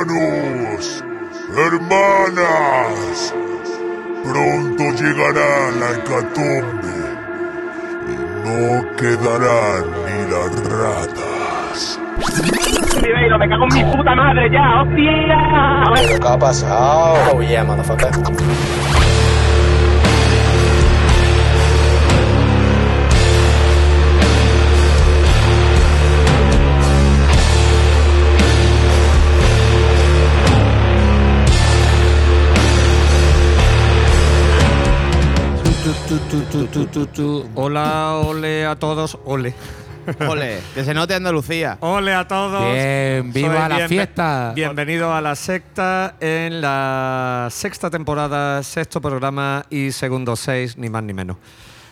Hermanos, hermanas, pronto llegará la hecatombe y no quedarán ni las ratas. Me cago en mi puta madre ya, hostia. ¿Qué ha pasado? Oh yeah, motherfucker. Tu, tu, tu. Hola, ole a todos. Ole. Ole, que se note Andalucía. Ole a todos. Bien, viva Soy la fiesta. Bienvenido a la secta en la sexta temporada, sexto programa y segundo seis, ni más ni menos.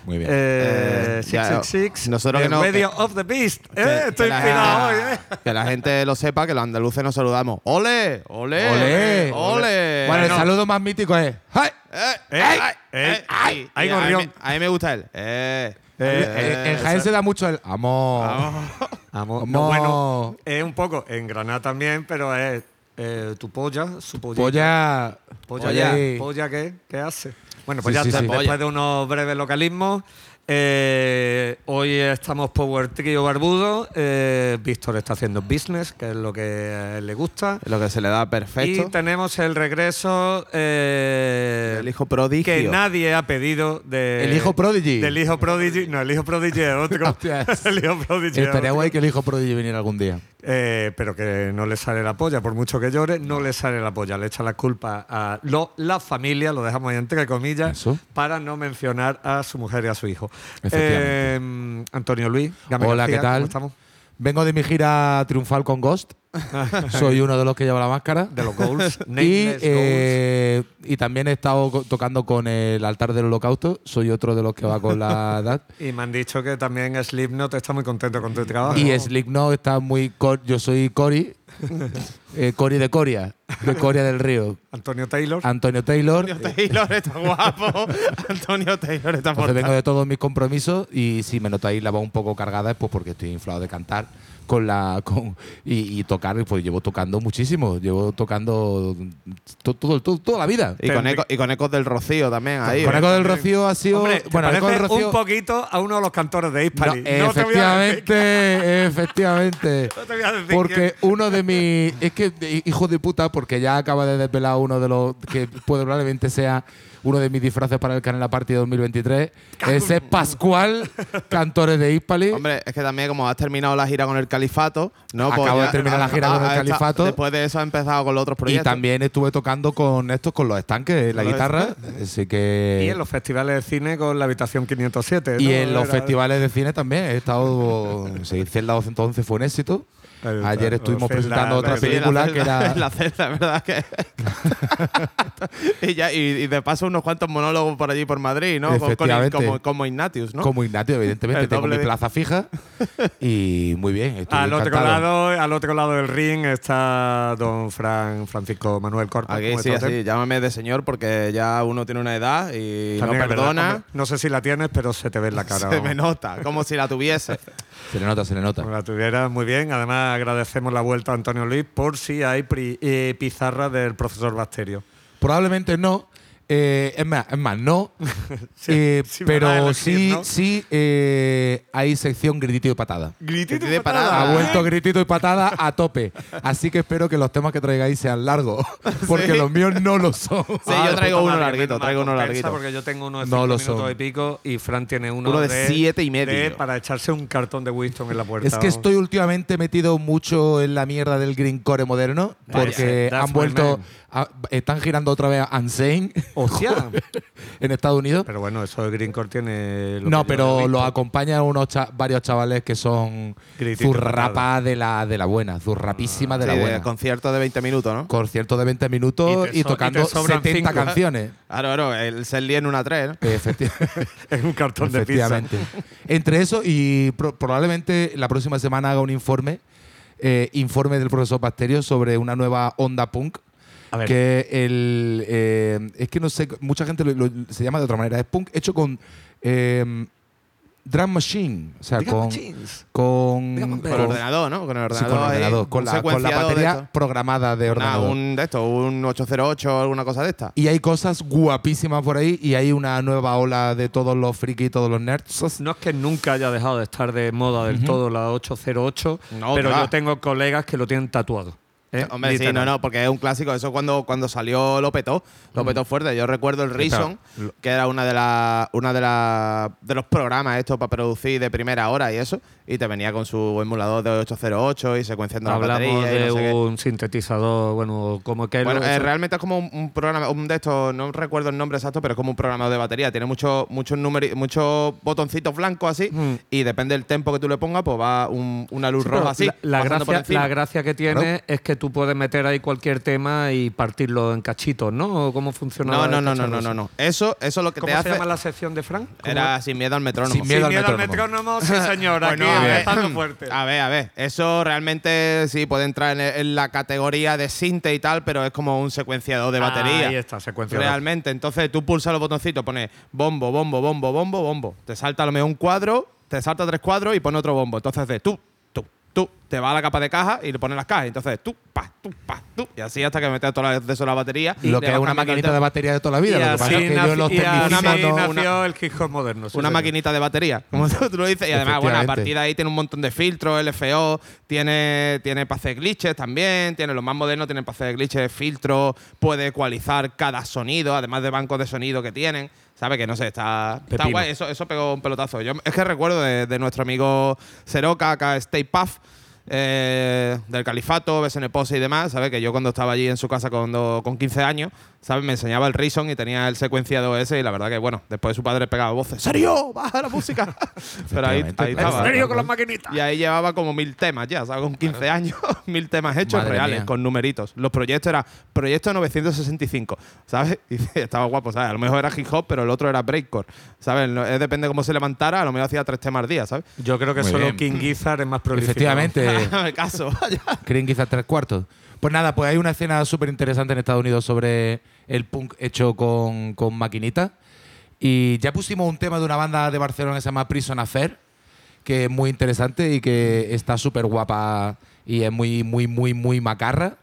Muy bien. Eh, Eh, ya, 666, nosotros que no- Radio of the Beast. Que- Eh, que estoy inspirado hoy, eh. Que la gente lo sepa, que los andaluces nos saludamos. ¡Ole! ¡Ole! Ole. ¡Ole! bueno, el saludo más mítico es. ¡Ay! eh, Eh, ay, eh, eh, ay, ay, y a mí gorrión. me- A mí me gusta él. Eh, Eh, en Jaén se da mucho el amor. Amo- Amor. no, bueno, es un poco en Granada también, pero es eh, tu polla, su polla. Polla. ¿Polla, Oye. ¿Polla qué? ¿Qué hace? Bueno, pues Sí, ya sí, está. sí. Después de unos breves localismos, eh, hoy estamos Power Trio Barbudo. eh, Víctor está haciendo business, que es lo que le gusta. Lo que se le da Y perfecto. tenemos el regreso eh, El hijo prodigio. que nadie ha pedido de, El hijo prodigy. Del hijo prodigy. No, el hijo prodigy es otro. El hijo prodigy es Estaría guay que el hijo prodigy viniera algún día. Eh, pero que no le sale la polla, por mucho que llore, no le sale la polla. Le echa la culpa a lo- la familia, lo dejamos ahí entre comillas, Eso. para no mencionar a su mujer y a su hijo. Eh, Antonio Luis, Hola, García, ¿qué tal? ¿cómo estamos? Vengo de mi gira triunfal con Ghost. Soy uno de los que lleva la máscara. De los goals, Y, eh, y también he estado tocando con el altar del holocausto. Soy otro de los que va con la edad. Y me han dicho que también Slipknot está muy contento con tu trabajo. Y Slipknot está muy. Yo soy Cory. eh, Cory de Coria. De Coria del Río. Antonio Taylor. Antonio Taylor. Antonio Taylor está guapo. Antonio Taylor está Entonces mortal. vengo de todos mis compromisos y si me notáis la voz un poco cargada es pues porque estoy inflado de cantar con la con y, y tocar pues llevo tocando muchísimo llevo tocando to- todo, todo- toda la vida Y con, eco- y con ecos del Rocío también ahí. con ¿eh? Eco del Rocío ha sido Hombre, bueno Eco del Rocío un poquito a uno de los cantores de no, Hispali. No, te voy a decir- efectivamente efectivamente no te voy a decir porque quién. uno de mis es que hijo de puta porque ya acaba de desvelar uno de los que puede probablemente sea uno de mis disfraces para el Canela Party 2023 ese es Pascual Cantores de Hispali Hombre, es que también como has terminado la gira con el Califato, ¿no? Pues Acabo de ya- terminar la gira con el ah, está- Califato. Después de eso has empezado con los otros Y proyectos. también estuve tocando con estos, con los estanques, la guitarra. Así que. Y en los festivales de cine con la habitación 507. y ¿no? en los Era- festivales de cine también. He estado. sí, Celda 211 fue un éxito. Ayer estuvimos presentando la otra película la que era. La celda, ¿verdad? Que y, ya, y, y de paso unos cuantos monólogos por allí por Madrid, ¿no? Con- con- Efectivamente. como, como Ignatius, ¿no? Como Ignatio, evidentemente. El Tengo doble mi de- plaza fija. Y muy bien. estoy Al otro, lado, al otro lado del ring está don Fran Francisco Manuel Corpa. Aquí ¿Cómo sí, así, llámame de señor porque ya uno tiene una edad y También no verdad, perdona. hombre, no sé si la tienes, pero se te ve en la cara. se me nota, como si la tuviese. Se le nota, se le nota. Como la tuviera muy bien. Además, agradecemos la vuelta a Antonio Luis por si hay eh, pizarra del profesor Bacterio. Probablemente no. Eh, es, más, es más, no. Sí, Eh, sí me da a pero elegir, sí, ¿no? sí eh, hay sección gritito y patada. Gritito de y patada. Ha vuelto gritito y patada a tope. Así que espero que los temas que traigáis sean largos, porque Sí. los míos no lo son. Sí, Ah, yo de traigo uno larguito, traigo uno larguito. Porque yo tengo uno de No cinco lo minutos son. y pico y Fran tiene uno, Uno de siete y medio. de- para echarse un cartón de Winston en la puerta. Es que estoy últimamente metido mucho en la mierda del greencore moderno, Vaya, porque han vuelto, man. A- están girando otra vez a Unsane Hostia. en Estados Unidos. pero bueno, eso de Greencore tiene. lo no, pero los acompañan unos cha- varios chavales que son Gritito y zurrapa de la, de la buena, zurrapísima de la Sí, buena. concierto de 20 minutos, ¿no? Concierto de 20 minutos Y y, y tocando sobran 70 cinco. canciones. Claro, claro, el Selly en una 3, ¿no? Efecti- Es un cartón de pizza. Efectivamente. Entre eso y pro- probablemente la próxima semana haga un informe, eh, informe del profesor Bacterio sobre una nueva onda punk. A ver. Que el, eh, es que no sé, mucha gente lo- lo- se llama de otra manera. Es punk hecho con. eh, Drum Machine. O sea, Drum con. Machines. Con, Con el ordenador, ¿no? Con el sí, ordenador. con, el ahí, ordenador, con un la, con la secuenciado de batería esto. programada de Una- ordenador. un de esto, un 808 o alguna cosa de esta. Y hay cosas guapísimas por ahí y hay una nueva ola de todos los frikis y todos los nerds. No es que nunca haya dejado de estar de moda del todo la 808, No, pero claro. yo tengo colegas que lo tienen tatuado. ¿Eh? Hombre, sí, Literal. no, no, porque es un clásico. Eso cuando, cuando salió lo petó, lo petó fuerte. Yo recuerdo el Reason, que era una de las una de las de los programas estos para producir de primera hora y eso, y te venía con su emulador de 808 y secuenciando la Hablamos batería y de no sé qué. un sintetizador, bueno, como que Bueno, lo- eh, realmente es como un, un programa, un de estos, no recuerdo el nombre exacto, pero es como un programa de batería. Tiene muchos muchos numeri- muchos botoncitos blancos así, Mm. y depende del tempo que tú le pongas, pues va un- una luz Sí, roja así. La, la gracia, la gracia que tiene es que tú puedes meter ahí cualquier tema y partirlo en cachitos, ¿no? ¿O ¿Cómo funciona? No, no, no, no, no, no, no. Eso, eso lo que ¿Cómo te se hace llama la sección de Frank? ¿Cómo era sin miedo al metrónomo. Sin miedo Sin al miedo al metrónomo. metrónomo, sí señor, aquí Bueno, a fuerte. A ver, a ver. Eso realmente sí puede entrar en, en la categoría de sinte y tal, pero es como un secuenciador de batería. Ahí está, secuenciador. Realmente. Entonces tú pulsas los botoncitos, pones bombo, bombo, bombo, bombo, bombo. Te salta a lo mejor un cuadro, te salta tres cuadros y pone otro bombo. Entonces de tú, tú, tú, te va a la capa de caja y le pones las cajas. Entonces tú, pa, tú, pa, tú. Y así hasta que metes todas las de eso la batería. Y lo que es una maquinita de batería de toda la vida. y Lo que pasa es que yo los y no- nació el hip hop moderno. sí, una señor. maquinita de batería, como tú, lo dices. Y además, bueno, a partir de ahí tiene un montón de filtros, LFO, tiene, tiene para hacer glitches también, tiene los más modernos, tienen para hacer glitches, filtros, puede ecualizar cada sonido, además de bancos de sonido que tienen. ¿Sabes? Que no sé, está, está guay. Eso, eso pegó un pelotazo. Yo es que recuerdo de, de nuestro amigo Seroca, acá Stay Puff, eh, del Califato, BSN Pose y demás, ¿sabes? Que yo cuando estaba allí en su casa cuando, con 15 años, ¿sabes? Me enseñaba el Reason y tenía el secuenciado ese y la verdad que, bueno, después su padre pegaba voces. ¿Serio? ¡Baja la música! Pero ahí, ahí ¿En estaba. serio con las maquinitas? Y ahí llevaba como mil temas ya, ¿sabes? Con 15 años, mil temas hechos Madre reales, mía. con numeritos. Los proyectos eran proyecto 965, ¿sabes? Y estaba guapo, ¿sabes? A lo mejor era hip hop, pero el otro era breakcore, ¿sabes? No- depende de cómo se levantara, a lo mejor hacía tres temas al día, ¿sabes? Yo creo que Muy solo bien. King Gizzard es más prolífico. Efectivamente. Me caso, vaya. creen quizás tres cuartos. Pues nada, pues hay una escena súper interesante en Estados Unidos sobre el punk hecho con, con maquinitas. Y ya pusimos un tema de una banda de Barcelona que se llama Prison Affair, que es muy interesante y que está súper guapa y es muy, muy, muy, muy macarra.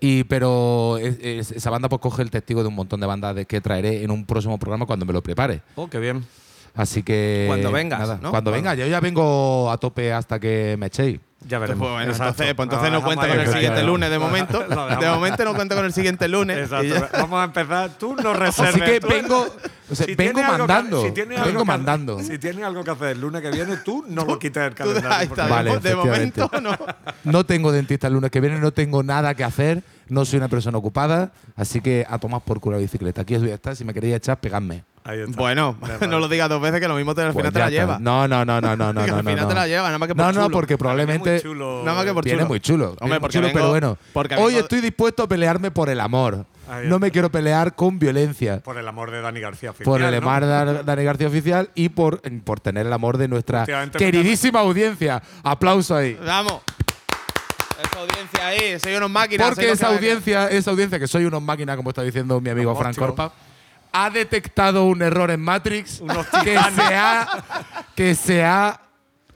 Y, pero es- es- esa banda pues coge el testigo de un montón de bandas de que traeré en un próximo programa cuando me lo prepare. Oh, qué bien. Así que. Cuando vengas, nada, ¿no? Cuando Cuando- venga, yo ya vengo a tope hasta que me echéis. Ya veremos. Pues bueno, entonces, pues entonces no dejamos cuenta con el en siguiente lunes de momento. De momento no cuenta con el siguiente lunes. Exacto. Vamos a empezar. Tú no reserves. Así que vengo, o sea, Si vengo que- mandando. si tiene algo vengo que- mandando. Si tienes algo que hacer el lunes que viene, tú no lo quites del Tú- calendario. ahí está. Vale, de momento no. No tengo dentista el lunes que viene, no tengo nada que hacer, no soy una persona ocupada, así que a tomar por culo la bicicleta. Aquí os voy a estar, si me queréis echar, pegadme. Ahí está. Bueno, no lo digas dos veces que lo mismo te, al Pues final te la está. lleva. No, no, no, no, no, no, no. al final no. te la lleva, nada más que por No, no, chulo. porque Muy probablemente chulo. Nada más que por viene chulo. muy chulo. Hombre, viene muy porque chulo, vengo- pero bueno. porque Hoy vengo- estoy dispuesto a pelearme por el amor. No me quiero pelear con violencia. Por el amor de Dani García. Oficial, por el ¿no? amor de Dani García Oficial y por, por tener el amor de nuestra queridísima audiencia. Aplauso ahí. Vamos. Esa audiencia ahí, soy unos máquinas. Porque esa audiencia, esa audiencia, que soy unos máquinas, como está diciendo mi amigo Frank. Corpa, ha detectado un error en Matrix Unos que se, ha, que se ha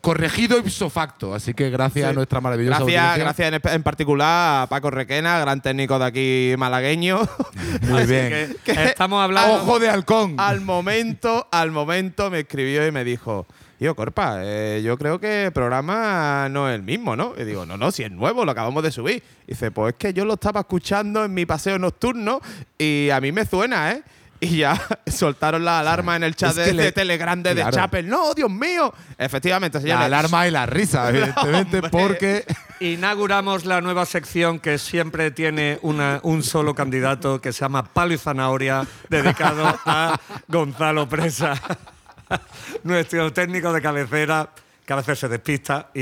corregido ipso facto. Así que gracias a nuestra maravillosa Gracias, audiencia. gracias en, en particular a Paco Requena, gran técnico de aquí malagueño. Muy Así bien. que estamos hablando. Ojo de halcón. al momento, al momento me escribió y me dijo, yo Corpa, eh, yo creo que el programa no es el mismo, ¿no? Y digo, no, no, si es nuevo, lo acabamos de subir. Y dice, pues es que yo lo estaba escuchando en mi paseo nocturno y a mí me suena, ¿eh? Y ya soltaron la alarma en el chat es de, de Telegram de. Chapel. ¡No, Dios mío! Efectivamente, La señores. alarma y la risa, evidentemente, Hombre. porque Inauguramos la nueva sección que siempre tiene una- un solo candidato que se llama Palo y Zanahoria, dedicado a Gonzalo Presa, nuestro técnico de cabecera, que a veces se despista y,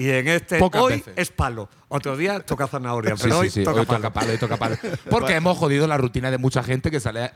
y en este Pocas hoy veces. es palo. Otro día toca zanahoria, Sí, pero sí, hoy sí, toca hoy palo. toca palo, hoy toca palo. Porque hemos jodido la rutina de mucha gente que sale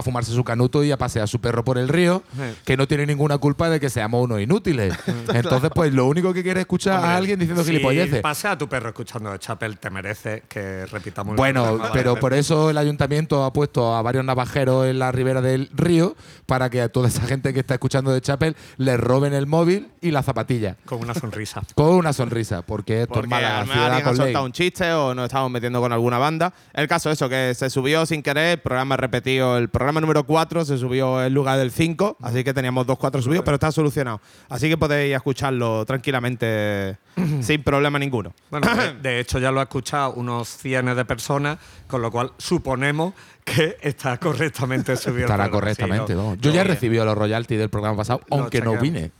a, fumarse su canuto y a pasear a su perro por el río, Sí. que no tiene ninguna culpa de que seamos unos inútiles. Entonces, pues lo único que quiere es escuchar Hombre, a alguien diciendo si gilipolleces. pasea a tu perro escuchando de Chapel, te merece que repitamos el Bueno, pero por eso el ayuntamiento ha puesto a varios navajeros en la ribera del río para que a toda esa gente que está escuchando de Chapel le roben el móvil y la zapatilla. Con una sonrisa. Con una sonrisa, porque esto Porque es mala ciudad alguien ha con ley. soltado un chiste o nos estamos metiendo con alguna banda. El caso es eso, que se subió sin querer, el programa repetido, el programa número 4 se subió en lugar del 5, así que teníamos dos 4 subidos, pero está solucionado. Así que podéis escucharlo tranquilamente sin problema ninguno. Bueno, de, de hecho ya lo ha escuchado unos cientos de personas, con lo cual suponemos que está correctamente subido. Estará programa. correctamente. Sí. Yo ya he recibido los royalties del programa pasado, aunque no vine.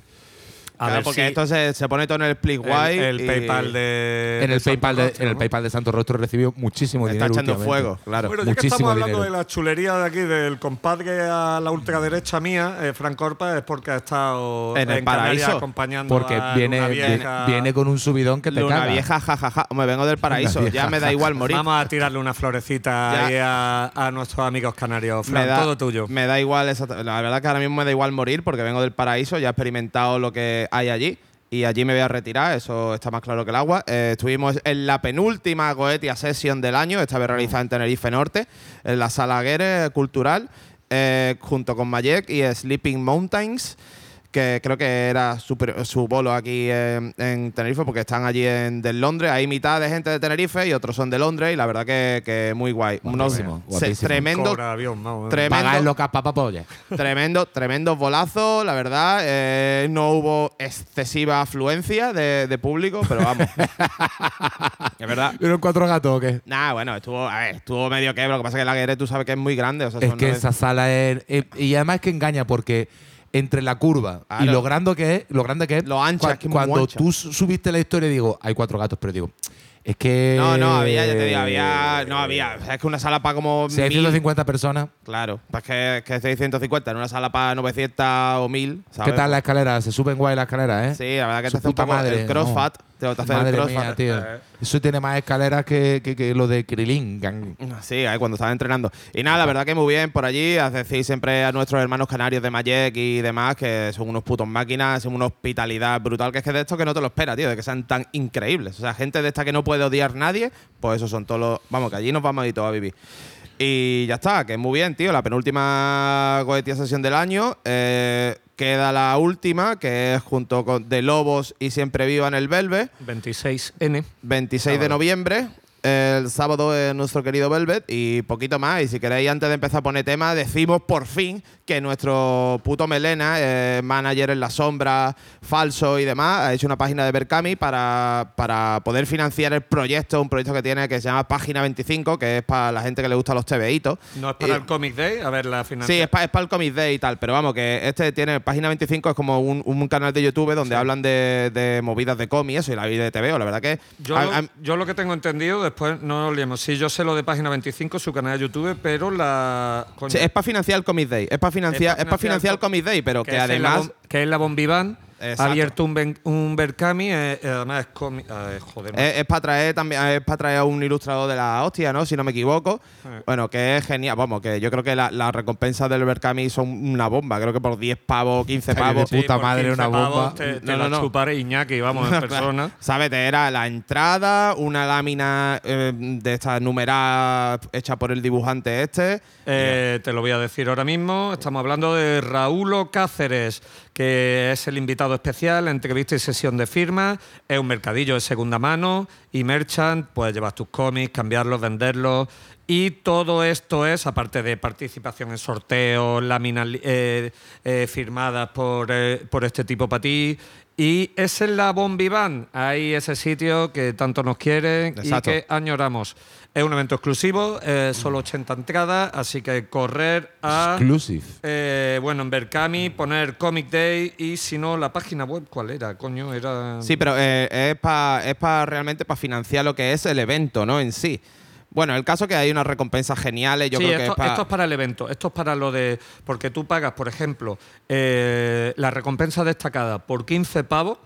A Claro, ver porque si esto se, se pone todo en el Splitwise. el, el PayPal de. En el, PayPal de, Rostro, en el ¿no? PayPal de Santo Rostro he recibido muchísimo está dinero. echando últimamente. fuego, claro. Bueno, ya que Muchísimo estamos hablando dinero. de la chulería de aquí, del compadre a la ultraderecha mía, eh, Frank Corpa, es porque ha estado En el Canarias paraíso. acompañando Porque a viene, viene, Vieja. viene con un subidón que te Luna caga. vieja, jajaja. Me vengo del paraíso. Ya me da igual morir. Vamos a tirarle una florecita ahí a, a nuestros amigos canarios. Fran, me da, todo tuyo. Me da igual, la verdad que ahora mismo me da igual morir porque vengo del paraíso, ya he experimentado lo que hay allí y allí me voy a retirar, eso está más claro que el agua. Eh, estuvimos en la penúltima Goetia Session del año, esta vez realizada en Tenerife Norte, en la Sala Guerre Cultural, eh, junto con Mayek y Sleeping Mountains. Que creo que era su, su bolo aquí en, en Tenerife, porque están allí en de Londres. Hay mitad de gente de Tenerife y otros son de Londres, y la verdad que, que muy guay. Unos Guapísimo, se- Cobra avión, vamos. Tremendo. Pagáis lo papapolla. Tremendo, tremendo bolazo, la verdad. Eh, no hubo excesiva afluencia de, de público, pero vamos. es verdad. ¿Vieron cuatro gatos o qué? Nah, bueno, estuvo, a ver, estuvo medio que, lo que pasa es que la Guerre tú sabes que es muy grande. O sea, Es son que esa sala es. eh, y además es que engaña porque entre la curva y lo grande que es, lo grande que es. Lo ancha, cua- es que es muy cuando ancha. tú su- subiste la historia digo, hay cuatro gatos, pero digo, es que. No, no, había, ya te digo, había. No, había. es que una sala para como. Si hay mil- 150 personas, Claro, pues que, que 650 en una sala para 900 o 1000. ¿sabes? ¿qué tal la escalera? Se suben guay la escalera, ¿eh? Sí, la verdad que Su te hace un puta poco madre, el crossfat. Te te hace el Madre crossfat. mía, tío. Eso tiene más escaleras que, que, que lo de Krilin. gang. Sí, ahí cuando estaba entrenando. Y nada, la verdad que muy bien por allí. Haz decir siempre a nuestros hermanos canarios de Mayek y demás que son unos putos máquinas, son una hospitalidad brutal. Que es que de esto que no te lo esperas, tío, de que sean tan increíbles. O sea, gente de esta que no puede odiar nadie, pues esos son todos los. Vamos, que allí nos vamos a ir todos a vivir. Y ya está, que muy bien, tío. La penúltima Goetia sesión del año. Eh, queda la última, que es junto con De Lobos y Siempre Viva en el Velvet. 26N. 26 de noviembre. El sábado es nuestro querido Velvet y poquito más. Y si queréis, antes de empezar a poner tema, decimos por fin que nuestro puto Melena, eh, manager en la sombra, falso y demás, ha hecho una página de Berkami para, para poder financiar el proyecto, un proyecto que tiene que se llama Página 25, que es para la gente que le gusta los TVitos. No es para Y- el Comic Day, a ver la Sí, financiación. es para el Comic Day y tal, pero vamos, que este tiene página 25, es como un, un canal de YouTube donde hablan de, de movidas de cómic y eso, y la vida de TVO. La verdad que. Yo, a- lo, yo lo que tengo entendido, después no nos liemos. Sí, yo sé lo de Página 25, su canal de YouTube, pero la. Sí, es para financiar el Comic Day. Es para financiar, es para financiar el Comic Day, pero que, la además. Que es la Bombiván, ha Exacto. abierto un, ben- un Berkami, eh, eh, además es cómic. eh, joder. Es, para traer también es para traer a un ilustrador de la hostia, ¿no? Si no me equivoco. Eh. Bueno, que es genial. Vamos, que yo creo que la- las recompensas del Berkami son una bomba. Creo que por 10 pavos, 15 Ay, de pavos. puta por madre, 15 una pavos bomba. Te, te No, no, la no. chuparé Iñaki, vamos, en persona. ¿Sabes? Te Era la entrada, una lámina eh, de estas numeradas hecha por el dibujante este. Eh, te lo voy a decir ahora mismo. Estamos hablando de Raúl Cáceres, que es el invitado especial, entrevista y sesión de firmas. Es un mercadillo de segunda mano y merchant. Puedes llevar tus cómics, cambiarlos, venderlos. Y todo esto es, aparte de participación en sorteos, láminas eh, eh, firmadas por, eh, por este tipo para ti. Y es en la Bombiván, ahí ese sitio que tanto nos quieren Exacto. y que añoramos. Es un evento exclusivo, eh, solo 80 entradas, así que correr a. Exclusive. eh, bueno, en Berkami, poner Comic Day y si no, la página web, ¿cuál era? Coño, era. Sí, pero eh, es para es pa realmente para financiar lo que es el evento, ¿no? En sí. Bueno, el caso que hay unas recompensas geniales, yo sí, creo que esto, es pa- esto es para el evento. Esto es para lo de. Porque tú pagas, por ejemplo, eh, la recompensa destacada por 15 pavos.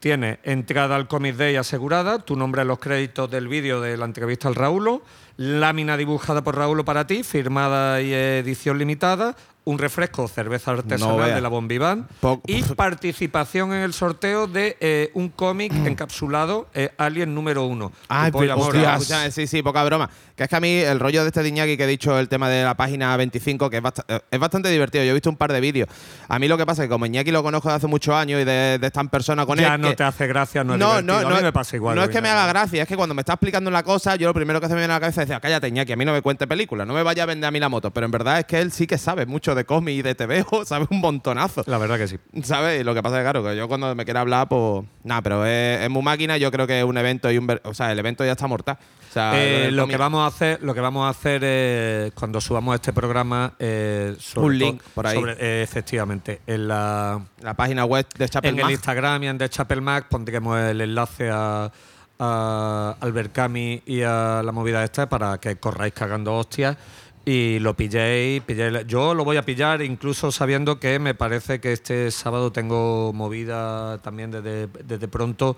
Tienes entrada al Comic Day asegurada, tu nombre en los créditos del vídeo de la entrevista al Raúl, lámina dibujada por Raúl para ti, firmada y edición limitada, un refresco, cerveza artesanal de la Bombiván y participación en el sorteo de eh, un cómic encapsulado eh, Alien número uno. Ay, pero, amor, hostias, escúchame, sí, sí, poca broma. Que es que a mí el rollo de este Diñaki que he dicho, el tema de la página 25, que es, bast- eh, es bastante divertido. Yo he visto un par de vídeos. A mí lo que pasa es que como Iñaki lo conozco de hace muchos años y de, de estar en persona con ya él. no que- te hace gracia, no es no, divertido. no, a mí no, me pasa igual. no es que me haga gracia, es que cuando me está explicando una cosa, yo lo primero que se me viene a la cabeza es decir, cállate, Iñaki, a mí no me cuente películas, no me vaya a vender a mí la moto. Pero en verdad es que él sí que sabe mucho de cómic y de TVO, sabe un montonazo. La verdad que sí. ¿Sabes? Y lo que pasa es claro, que yo cuando me quiera hablar, pues. Nada, pero es, es muy máquina. Yo creo que es un evento y un. O sea, el evento ya está mortal. O sea, Eh, lo que vamos a hacer, lo que vamos a hacer es, cuando subamos este programa, eh, sobre Un link por ahí. sobre- eh, efectivamente, en la La página web de Chapel en el Instagram y en The Chapel Mac pondremos el enlace a, a al Berkami y a la movida esta para que corráis cagando hostias y lo pilléis, pilléis. Yo lo voy a pillar incluso sabiendo que me parece que este sábado tengo movida también desde, desde pronto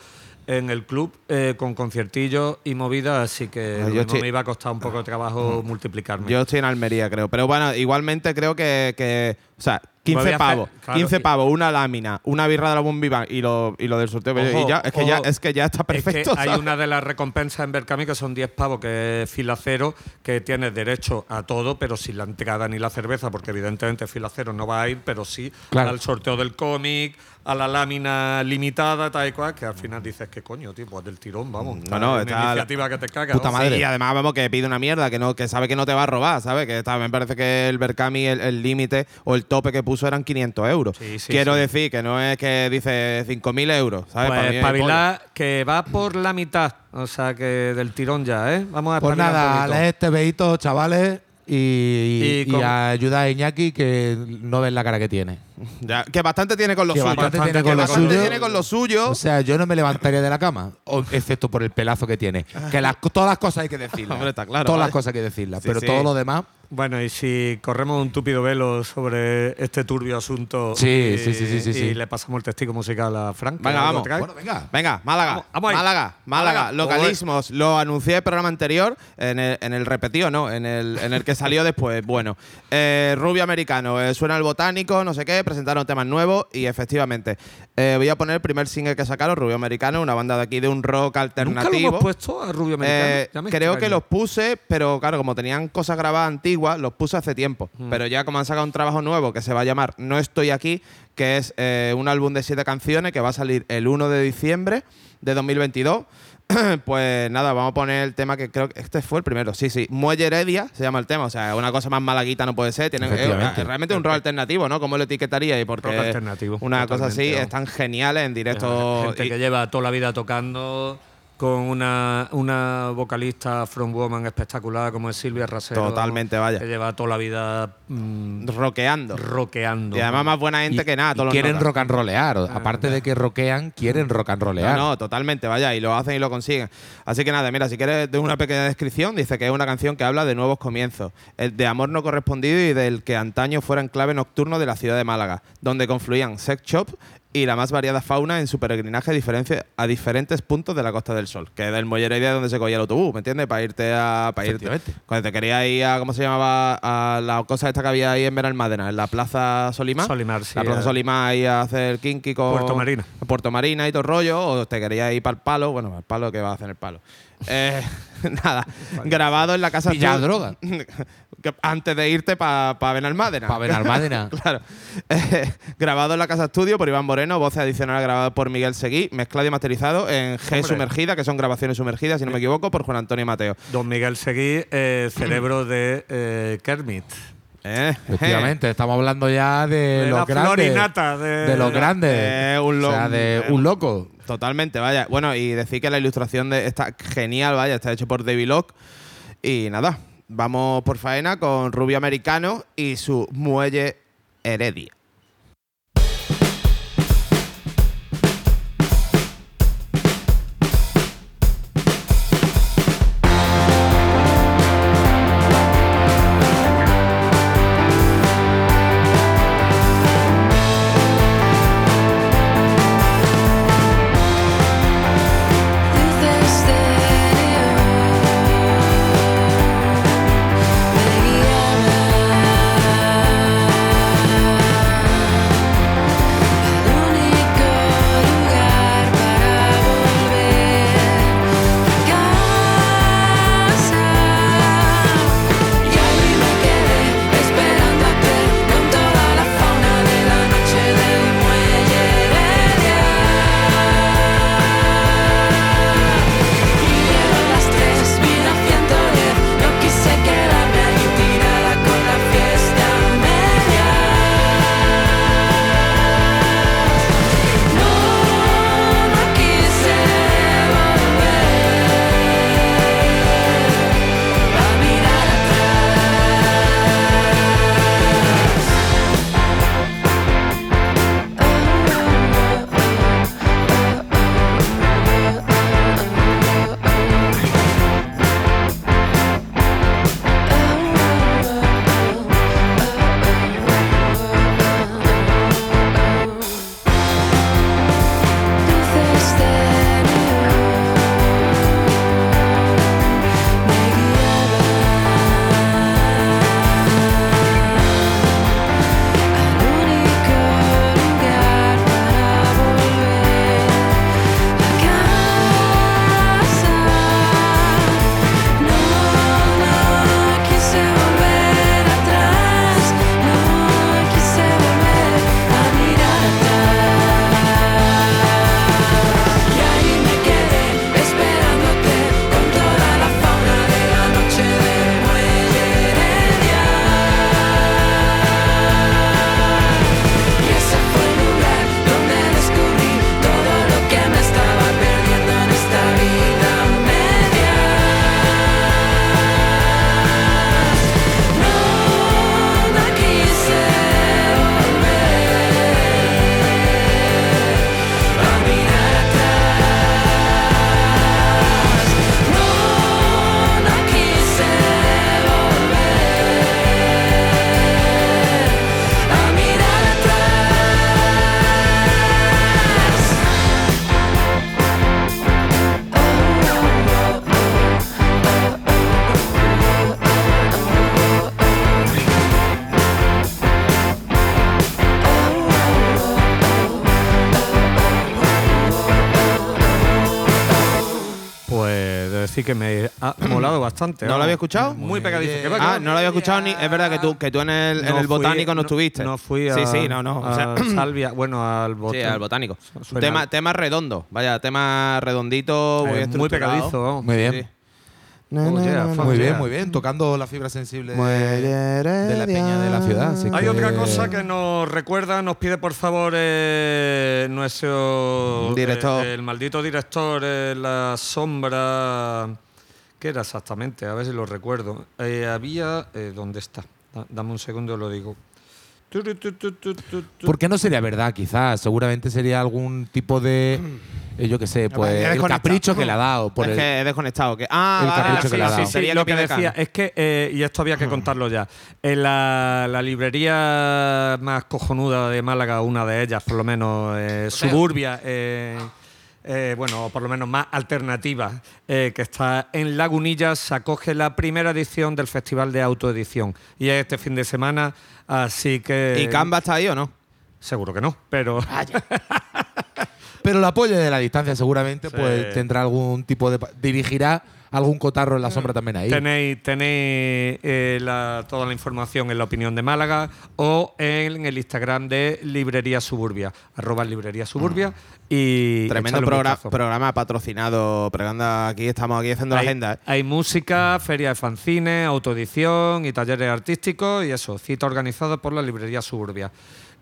en el club eh, con conciertillos y movida, así que yo estoy- me iba a costar un poco de trabajo multiplicarme. Yo estoy en Almería, creo. Pero bueno, igualmente creo que. que o sea, 15 Voy a hacer- pavos. claro, 15 y- pavos, una lámina, una birra de la Bombiva y lo, y lo del sorteo. Ojo, y ya, es, que ya, es que ya está perfecto. Es que hay una de las recompensas en Berkami que son 10 pavos, que es fila cero, que tienes derecho a todo, pero sin la entrada ni la cerveza, porque evidentemente fila cero no va a ir, pero sí Claro. al sorteo del cómic, a la lámina limitada, tal y cual, que al final dices que coño, tío, pues del tirón, vamos. No, no, Una está la- iniciativa que te caga. Puta ¿no? madre. Sí, y además vamos que pide una mierda, que no, que sabe que no te va a robar, ¿sabes? Que me parece que el Berkami, el el límite o el tope que puso eran 500 euros. Sí, sí, Quiero sí. decir que no es que dice 5.000 euros, ¿sabes? Para mí Pues es espabilar, que va por la mitad, o sea que del tirón ya, ¿eh? Vamos a Pues nada, leed este veíto, chavales, y, Y y ayuda a Iñaki que no ven la cara que tiene. Ya, que bastante tiene con lo Que suyo. bastante bastante tiene con Que lo bastante suyo. tiene con lo suyo. O sea, yo no me levantaría de la cama, excepto por el pelazo que tiene. Que las, todas las cosas hay que decirlas. Hombre, está claro, Todas vale. las cosas hay que decirlas. Sí, pero sí. todo lo demás. Bueno, y si corremos un túpido velo sobre este turbio asunto Sí, y, sí, sí, sí, sí, y le pasamos el testigo musical a Frank. Venga, vamos. Bueno, venga. Venga, Málaga. Vamos, vamos ahí. Málaga, Málaga, Málaga. localismos. Lo anuncié en el programa anterior, en el, en el repetido, ¿no? En el, en el que salió después. Bueno, eh, Rubio Americano, eh, suena el botánico, no sé qué, presentaron temas nuevos y efectivamente eh, voy a poner el primer single que sacaron, Rubio Americano, una banda de aquí de un rock ¿Nunca lo alternativo. hemos puesto a Rubio Americano? Eh, creo que los puse, pero claro, como tenían cosas grabadas antiguas, los puse hace tiempo. Mm. Pero ya como han sacado un trabajo nuevo que se va a llamar No Estoy Aquí, que es eh, un álbum de siete canciones que va a salir el 1 de diciembre de 2022. pues nada, vamos a poner el tema que creo que este fue el primero. Sí, sí. Muelle Heredia se llama el tema. O sea, una cosa más malaguita no puede ser. Tiene, es, Efectivamente. es realmente un rock alternativo, ¿no? ¿Cómo lo etiquetaría? Y porque Rock alternativo, una cosa así están geniales en directo. Gente y- que lleva toda la vida tocando con una, una vocalista from woman espectacular como es Silvia Rasero. Totalmente, vaya. Que lleva toda la vida mm, rockeando. rockeando. Y además más buena gente Y- que nada. todos los quieren notas. rock and rollear. Aparte de que rockean, quieren rock and rollear. No, no, totalmente, vaya, y lo hacen y lo consiguen. Así que nada, mira, si quieres de una pequeña descripción, dice que es una canción que habla de nuevos comienzos, el de amor no correspondido y del que antaño fuera enclave nocturno de la ciudad de Málaga, donde confluían sex shop y la más variada fauna en su peregrinaje a, diferencia- a diferentes puntos de la Costa del Sol, que es del Mollero de donde se cogía el autobús, ¿me entiendes? Para irte a... Para irte. Cuando te querías ir a, ¿cómo se llamaba? A la cosa esta que había ahí en Benalmádena, en la Plaza Solimar. Solimar, sí, La Plaza eh. Solimar ahí a hacer kinky con... Puerto Marina. Puerto Marina y todo el rollo, o te querías ir para el palo, bueno, para el palo, ¿qué va a hacer el palo? Eh, nada, grabado en la casa Pillar estu- droga. antes de irte para pa Benalmádena. Pa' Benalmádena. claro. Eh, grabado en la casa estudio por Iván Moreno, voces adicionales grabadas por Miguel Seguí, mezclado y masterizado en G Hombre. Sumergida, que son grabaciones sumergidas, si no me equivoco, por Juan Antonio Mateo. Don Miguel Seguí, eh, cerebro de eh, Kermit. Eh, Efectivamente, estamos hablando ya de, De los grandes. de- de los grandes. Eh, un o sea, de un loco. Totalmente, vaya. Bueno, y decir que la ilustración de está genial, vaya, está hecho por David Locke. Y nada, vamos por faena con Rubio Americano y su muelle Heredia. Que me ha molado bastante. ¿No lo había escuchado? Muy pegadizo. Va, que Ah, no lo había escuchado ni. Es verdad que tú, que tú en el, en No el fui- botánico no, estuviste. No fui a. Sí, sí, no, no. O sea, a Salvia, bueno, al sí, botánico. al botánico. Suena- Tema, tema redondo. Vaya, tema redondito, muy Eh, muy estructurado. pegadizo. vamos. Muy bien. Sí. Oh, yeah, Muy yeah. bien, muy bien. Tocando la fibra sensible de la peña de la ciudad. así Hay que- otra cosa que nos recuerda, nos pide por favor eh, nuestro Director. eh, el maldito director, eh, la sombra. ¿Qué era exactamente? A ver si lo recuerdo. Eh, había. eh, ¿Dónde está? Da- dame un segundo, lo digo. ¿Por qué no sería verdad? Quizás. Seguramente sería algún tipo de. eh, yo qué sé, pues. El capricho que le ha dado. Por es el- que he desconectado. Que, ah, el vale, capricho sí, que le ha sí, dado. sí, Sí, sería lo que decía es que, eh, y esto había que contarlo ya, en la, la librería más cojonuda de Málaga, una de ellas, por lo menos, eh, Suburbia, eh, bueno, o por lo menos más alternativa, eh, que está en Lagunillas, se acoge la primera edición del Festival de Autoedición. Y es este fin de semana, así que... ¿Y Canva está ahí o no? Seguro que no, pero... Pero el apoyo de la distancia seguramente Sí. pues tendrá algún tipo de. dirigirá algún cotarro en la sombra también ahí. Tenéis, tenéis eh, la- toda la información en la opinión de Málaga o en el Instagram de Librería Suburbia, arroba Librería Suburbia y Tremendo progra- programa patrocinado. Preganda, aquí estamos aquí haciendo la hay, agenda. ¿eh? hay música, feria de fanzines, autoedición y talleres artísticos y eso, cita organizada por la Librería Suburbia.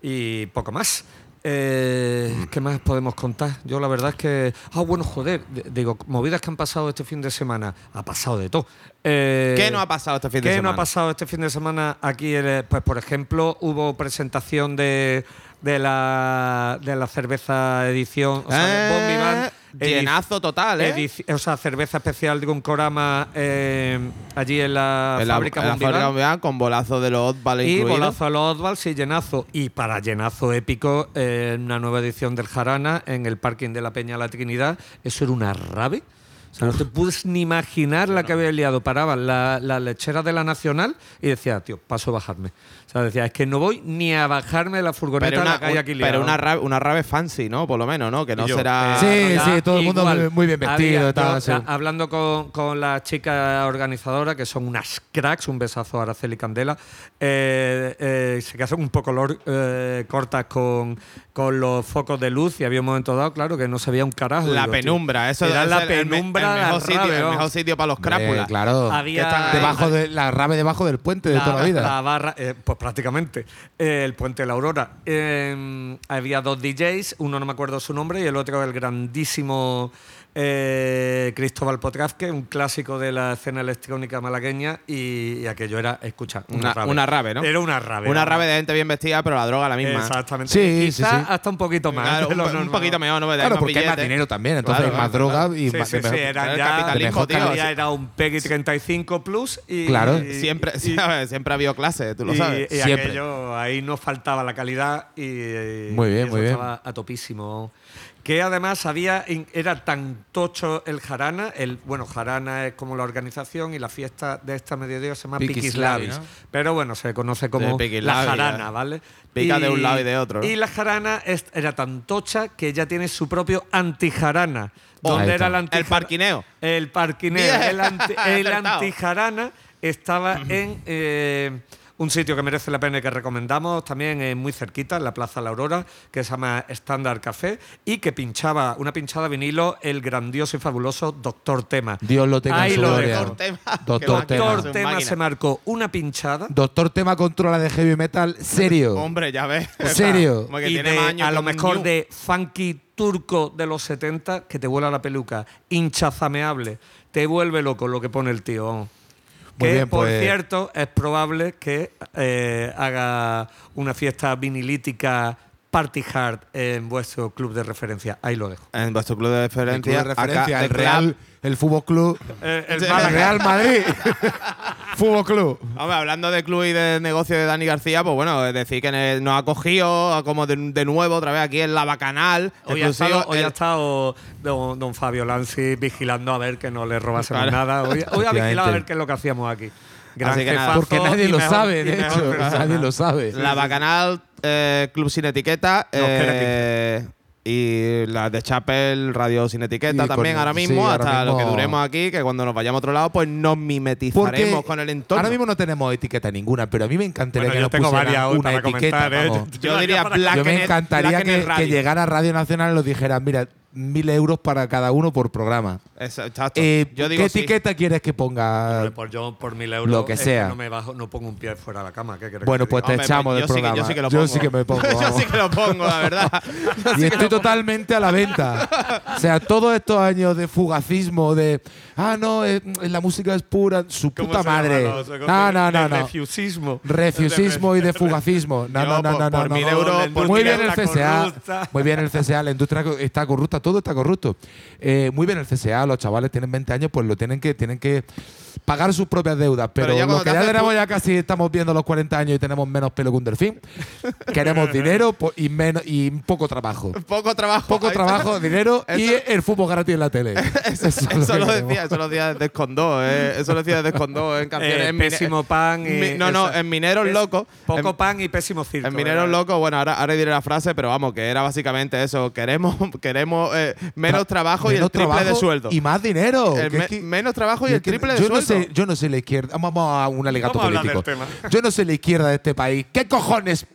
Y poco más. Eh, ¿Qué más podemos contar? Yo la verdad es que... Ah, bueno, joder, digo, movidas que han pasado este fin de semana. Ha pasado de todo. Eh, ¿Qué no ha pasado este fin de ¿Qué semana? no ha pasado este fin de semana aquí? Pues, por ejemplo, hubo presentación de, de, la, de la cerveza edición, o sea, de Eh, Bon Vivant, edi- llenazo total, ¿eh? o sea, cerveza especial de Guncorama eh, allí en la, en la, fábrica en la fábrica con bolazo de los Oddball Y incluido. bolazo a los Osvalds y llenazo. Y para llenazo épico, eh, una nueva edición del Jarana en el parking de la Peña La Trinidad. Eso era una rave. O sea, no te puedes ni imaginar la que había liado. Paraban la, la lechera de la Nacional y decía, tío, paso a bajarme. O sea, decía, es que no voy ni a bajarme de la furgoneta pero de una, la calle aquí liada. pero una rave, una rave fancy, ¿no? Por lo menos, ¿no? Que no yo, será. Sí, ya sí, todo el mundo igual. muy bien vestido Había- y tal, yo, sí. a- Hablando con, con las chicas organizadoras, que son unas cracks, un besazo a Araceli Candela, eh, eh, se quedaron un poco lor- eh, cortas con, con los focos de luz y había un momento dado, claro, que no se veía un carajo. la Digo, tío, penumbra, eso era es la el- el penumbra. El, mejor la sitio, el mejor sitio para los crápulas. claro. Había- Que están ahí. Debajo de la rave debajo del puente de toda la vida. La barra, eh, pues prácticamente, el Puente de la Aurora. Eh, había dos DJs, uno no me acuerdo su nombre y el otro el grandísimo eh, Cristóbal Potrazque, un clásico de la escena electrónica malagueña y, y aquello era, escucha, una, Una, rave. una rave, ¿no? Era una rave. Una rave de gente bien vestida, pero la droga la misma. Exactamente. Sí, Quizá sí, sí. hasta un poquito más. Claro, de un, lo poquito mejor, ¿no? Porque hay Claro, más porque hay más dinero también, entonces Claro, hay más claro, droga y Sí, más sí, sí, mejor- eran El ya, capitalismo, tío, sí. era un PEGI 35 plus y Claro. y- Siempre, y- siempre ha habido clase, tú lo sabes. y Siempre. aquello, ahí nos faltaba la calidad y, Muy bien, eso muy bien. estaba a topísimo. Que además había, era tan tocho el Jarana, el, bueno, Jarana es como la organización y la fiesta de esta mediodía se llama Piquislavi, Piquislavis. ¿no? Pero bueno, se conoce como la Jarana. ¿vale? Pica de un lado y de otro, ¿no? Y la Jarana es- era tan tocha que ya tiene su propio antijarana. Oh, ¿Dónde ahí era el El antijarana? parquineo. El parquineo. El, anti- el antijarana estaba en eh, un sitio que merece la pena y que recomendamos también eh, muy cerquita, en la Plaza La Aurora, que se llama Standard Café y que pinchaba una pinchada vinilo el grandioso y fabuloso Doctor Tema. Dios lo tenga Ahí en su lo gloria. Doctor Tema. Doctor Tema. Doctor es Tema se marcó una pinchada Doctor Tema controla de heavy metal serio. Hombre, ya ves. ¿En serio? Como que y tiene de- más años a lo mejor de funky turco de los 70 que te vuela la peluca, hinchazameable, te vuelve loco lo que pone el tío. Que, bien, por pues- cierto, es probable que eh, haga una fiesta vinilítica party hard en vuestro club de referencia. Ahí lo dejo. En vuestro club de El club referencia. de referencia, acá, el Real, club. el Fútbol Club, Eh, el el. Real Madrid, Fútbol Club. Hombre, hablando de club y de negocio de Dani García, pues bueno, es decir, que el- nos ha cogido como de, de nuevo otra vez aquí en la Bacanal. Hoy ha estado, hoy el- ha estado don, don Fabio Lanzi vigilando a ver que no le robásemos Claro. nada. Hoy, hoy ha vigilado a ver qué es lo que hacíamos aquí. Gran Así que nada. jefazo Porque nadie lo mejor- sabe, de hecho. Nadie lo sabe. La Bacanal, eh, Club Sin Etiqueta. Eh, Y las de Chapel, Radio Sin Etiqueta Y con- también ahora sí, mismo, ahora hasta lo que duremos aquí, que cuando nos vayamos a otro lado, pues nos mimetizaremos con el entorno. ahora mismo no tenemos etiqueta ninguna, pero a mí me encantaría Bueno, que yo nos tengo pusieran una etiqueta. comentar, ¿eh? Yo diría Black Yo me encantaría Black que, que llegara a Radio Nacional y nos dijera, mira, mil euros para cada uno por programa. Exacto. Eh, Yo digo ¿Qué sí. etiqueta quieres que ponga? Hombre, por yo por mil euros Lo que es sea. no me bajo, no pongo un pie fuera de la cama. ¿qué Bueno, que pues te Hombre, echamos yo del sí que- programa. yo sí que lo pongo. Yo sí que me pongo. yo sí que lo pongo, la verdad. Yo Y estoy totalmente a la venta. O sea, todos estos años de fugacismo, de ah, no, eh, la música es pura, su ¿Cómo puta madre. No, no, no, de no. Refusismo. Refusismo y de fugacismo. No, no, no, por- no, no. por mil euros, por Muy mil bien el CSA. Muy bien el CSA. La industria está corrupta, todo está corrupto. Eh, muy bien el CSA. Los chavales tienen 20 años, pues lo tienen que, tienen que pagar sus propias deudas. Pero, Pero ya lo que ya tenemos ya casi estamos viendo los 40 años y tenemos menos pelo que un delfín. Queremos dinero y, menos, y poco trabajo. Poco trabajo. Poco trabajo, dinero y Eso- el fútbol gratis en la tele. Eso, es lo Eso que lo queremos. decía, eso lo decía desde Escondó, eh. Eso lo decía desde Escondó en canciones. Eh, en pésimo pan y Mi- no, no, en Mineros Locos. Poco en- pan y pésimo circo. En Mineros. Locos, bueno, ahora, ahora diré la frase, pero vamos, que era básicamente eso. Queremos, queremos eh, menos trabajo y el triple de sueldo. Y más dinero. El me- que- menos trabajo y el triple de yo sueldo. No sé, yo no sé la izquierda. Vamos a un alegato Vamos político. del tema. Yo no sé la izquierda de este país. ¿Qué cojones?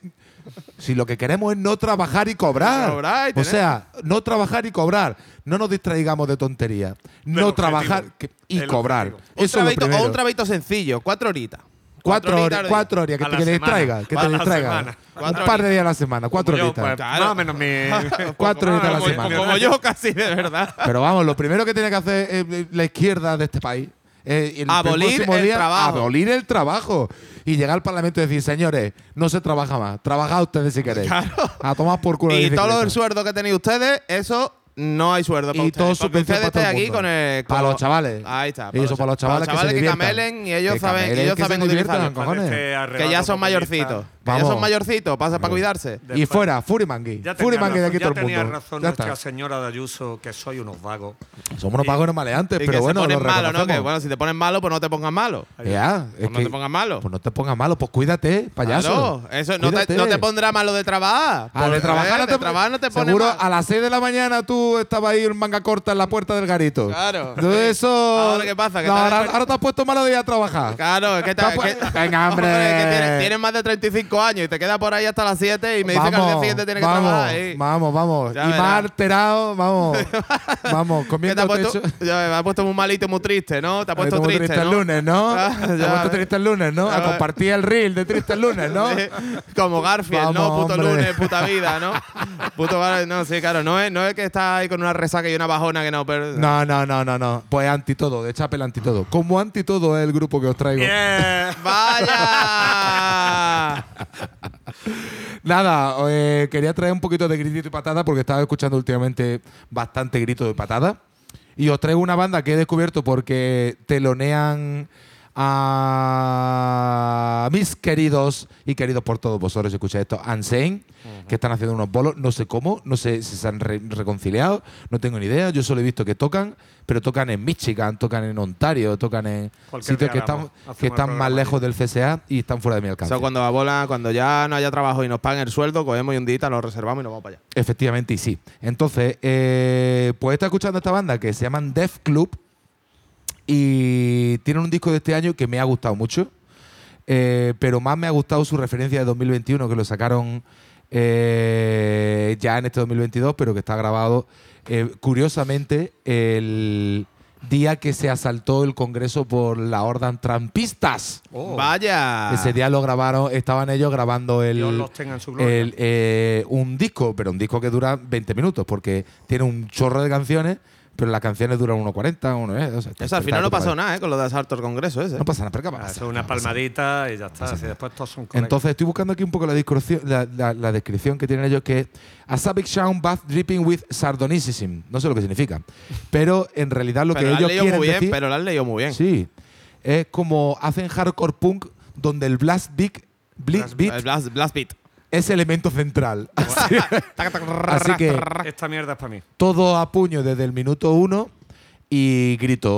Si lo que queremos es no trabajar y cobrar. Cobrar y o sea, no trabajar y cobrar. No nos distraigamos de tontería. No trabajar y El cobrar. un es lo o un trabajito sencillo, cuatro horitas. Cuatro horas, cuatro horas, que te, que te distraiga, que te distraiga. Un par de días a la semana, cuatro yo, horitas. pues, Claro. Más o menos mi. Cuatro horitas a la semana. Como yo casi, de verdad. Pero vamos, lo primero que tiene que hacer eh, la izquierda de este país es el Abolir el día, trabajo. abolir el trabajo y llegar al Parlamento y decir, señores, no se trabaja más, trabajad ustedes si queréis. A tomar por culo. la Y todo el sueldo que tenéis ustedes, eso no hay sueldo para Y ustedes. todo porque subvención ustedes para todo estén aquí mundo. con el. Para con- los chavales. Ahí está. Y eso para los chavales, que se que, diviertan. camelen y ellos Que saben, camelen, ellos que se saben diviertan, utilizarlo. cojones. Este Que ya son mayorcitos. Que ya Vamos. son mayorcitos, pasa para cuidarse. Y fuera, Furimangui. Ya Furimangui tenía de aquí razón, todo ya el tenía mundo. razón Ya nuestra está. señora de Ayuso que soy unos vagos. Somos unos pagos maleantes, Y que pero bueno, se ponen lo malo, ¿no? reconocemos. Que bueno, si te pones malo, pues no te pongas malo. Ya, es Pues no que- te pongas malo. Pues no te pongas malo, pues cuídate, payaso. Claro, eso no te, Cuídate. no te pondrá malo de trabajar. Ah, de trabajar, eh, no te, de trabajar no te pone Seguro mal. a las 6 de la mañana tú estabas ahí en manga corta en la puerta del garito. Claro. Entonces eso. Ahora, ¿qué pasa? No, ahora, ahora te has puesto malo de ir a trabajar. Claro, es que, te, que- Venga, hombre. que tienes, tienes más de 35 años y te quedas por ahí hasta las 7 y me dice que al día siguiente tienes que vamos, trabajar. ¿eh? Vamos, vamos. Ya y verás. más alterado, vamos. vamos, ¿Qué te comiendo puesto? Ya, me ha puesto muy malito y muy triste, ¿no? Te ha puesto triste, el ¿no? lunes, ¿no? Ah, Te has ya, puesto triste el lunes, ¿no? Ya, A compartir el reel de triste el lunes, ¿no? Como Garfield, ¿no? Vamos, Puto hombre. lunes, puta vida, ¿no? Puto No, sí, claro. No es, no es que estás ahí con una resaca y una bajona que no. Pero, No, no, no, no, no. Pues anti todo, de Chapel anti todo. Como anti todo es el grupo que os traigo. Yeah. ¡Vaya! Nada, eh, quería traer un poquito de gritito y patada porque estaba escuchando últimamente bastante grito de patada. Y os traigo una banda que he descubierto porque telonean a mis queridos y queridos por todos vosotros, si escucháis esto, Unsane, que están haciendo unos bolos, no sé cómo, no sé si se han re- reconciliado, no tengo ni idea, yo solo he visto que tocan, pero tocan en Michigan, tocan en Ontario, tocan en Cualquier sitios que están, que más lejos del CSA y están fuera de mi alcance. Eso cuando la bola, cuando ya no haya trabajo y nos paguen el sueldo, cogemos y un día lo reservamos y nos vamos para allá. Efectivamente, y sí. Entonces, eh, pues está escuchando esta banda que se llaman Def Club y tienen un disco de este año que me ha gustado mucho, eh, pero más me ha gustado su referencia de 2021, que lo sacaron eh, ya en este 2022, pero que está grabado eh, curiosamente el día que se asaltó el Congreso por la orden trampistas. Oh. ¡Vaya! Ese día lo grabaron, estaban ellos grabando el, eh, un disco, pero un disco que dura 20 minutos, porque tiene un chorro de canciones, pero las canciones duran 1.40, 1 eh, o sea, Eso al final no pasó nada, ¿eh? Con lo de asalto al Congreso ese. No pasa nada, pero ¿qué pasa? Es una palmadita y ya está. Si después todos son. Entonces estoy buscando aquí un poco la, descripción- la, la- la descripción que tienen ellos, que es A Sabic Sound Bath Dripping with Sardonicism. No sé lo que significa. Pero en realidad lo pero que lo has ellos leído quieren muy bien, decir… pero lo has leído muy bien. Sí. Es como hacen hardcore punk donde el blast beat, blitz El beat blast, blast beat. Es elemento central. Así, así que Esta mierda es para mí. todo a puño desde el minuto uno y grito,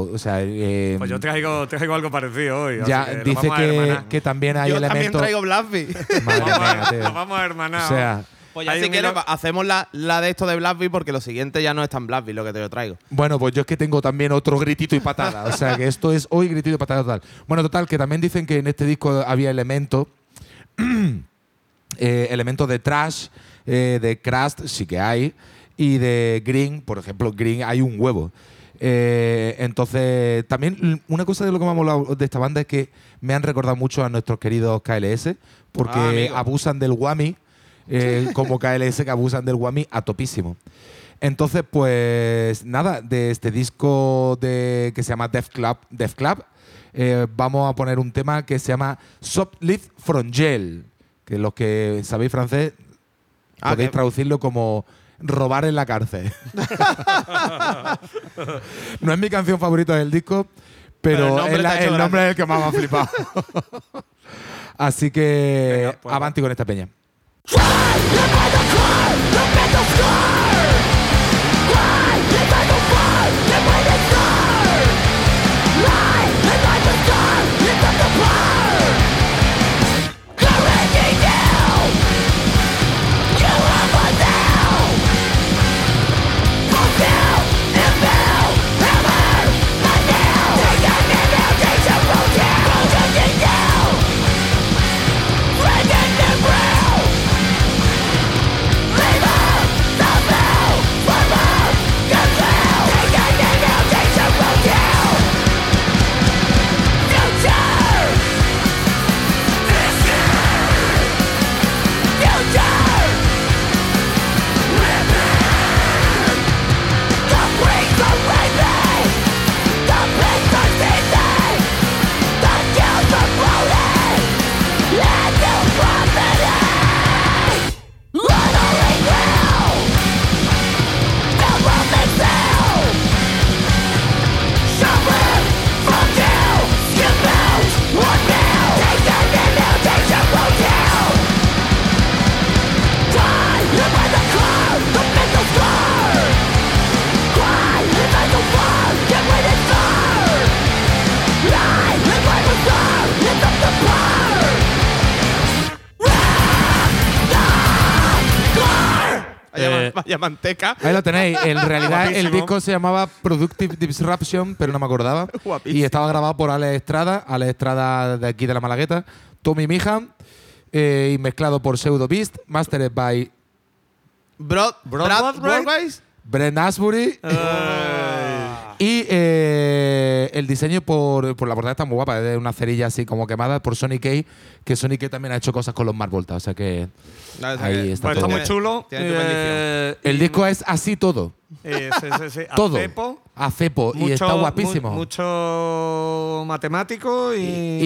o sea, eh, Pues yo traigo, traigo algo parecido hoy. ya que dice vamos a que, también hay Yo también elementos. traigo. Madre Vamos a- mía, tío. Lo vamos a hermanar. O sea, Pues ya si quieres, hacemos la, la de esto de Blackbeat porque lo siguiente ya no es tan Blackbeat lo que te lo traigo. Bueno, pues yo es que tengo también otro gritito y patada. O sea, que esto es hoy gritito y patada total. Bueno, total, que también dicen que en este disco había elementos. eh, elementos de trash, eh, de crust, sí que hay. Y de green, por ejemplo, green hay un huevo. Eh, entonces, también una cosa de lo que me ha molado de esta banda es que me han recordado mucho a nuestros queridos KLS, porque Ah, abusan del whammy, eh, como KLS que abusan del whammy a topísimo. Entonces, pues nada, de este disco de, que se llama Def Club, Def Club eh, vamos a poner un tema que se llama Soft Lift from Jail, que los que sabéis francés Ah, podéis que- traducirlo como robar en la cárcel. no es mi canción favorita del disco, Pero el pero, nombre la- el es el que más me ha flipado. Así que Venga, pues avanti con esta peña. Vaya, Eh, vaya manteca. Ahí lo tenéis. En realidad el disco se llamaba Productive Disruption, pero no me acordaba. Guapísimo. Y estaba grabado por Alex Estrada, Alex Estrada de aquí de la Malagueta, Tommy Mihan, eh, y mezclado por Pseudo Beast, mastered by Broad, Broad- Brad Broadway? Broadways. Brent Asbury. Y eh, el diseño por, por la portada está muy guapa, es de una cerilla así como quemada por Sonic K, que Sonic K también ha hecho cosas con los Mark Volta, o sea que No, Ahí que- está Pues todo. está muy chulo. Tiene tu bendición. Eh, el disco es así todo, eh, sí, sí, sí, a todo, cepo, a cepo, y mucho- está guapísimo. mu- mucho matemático y,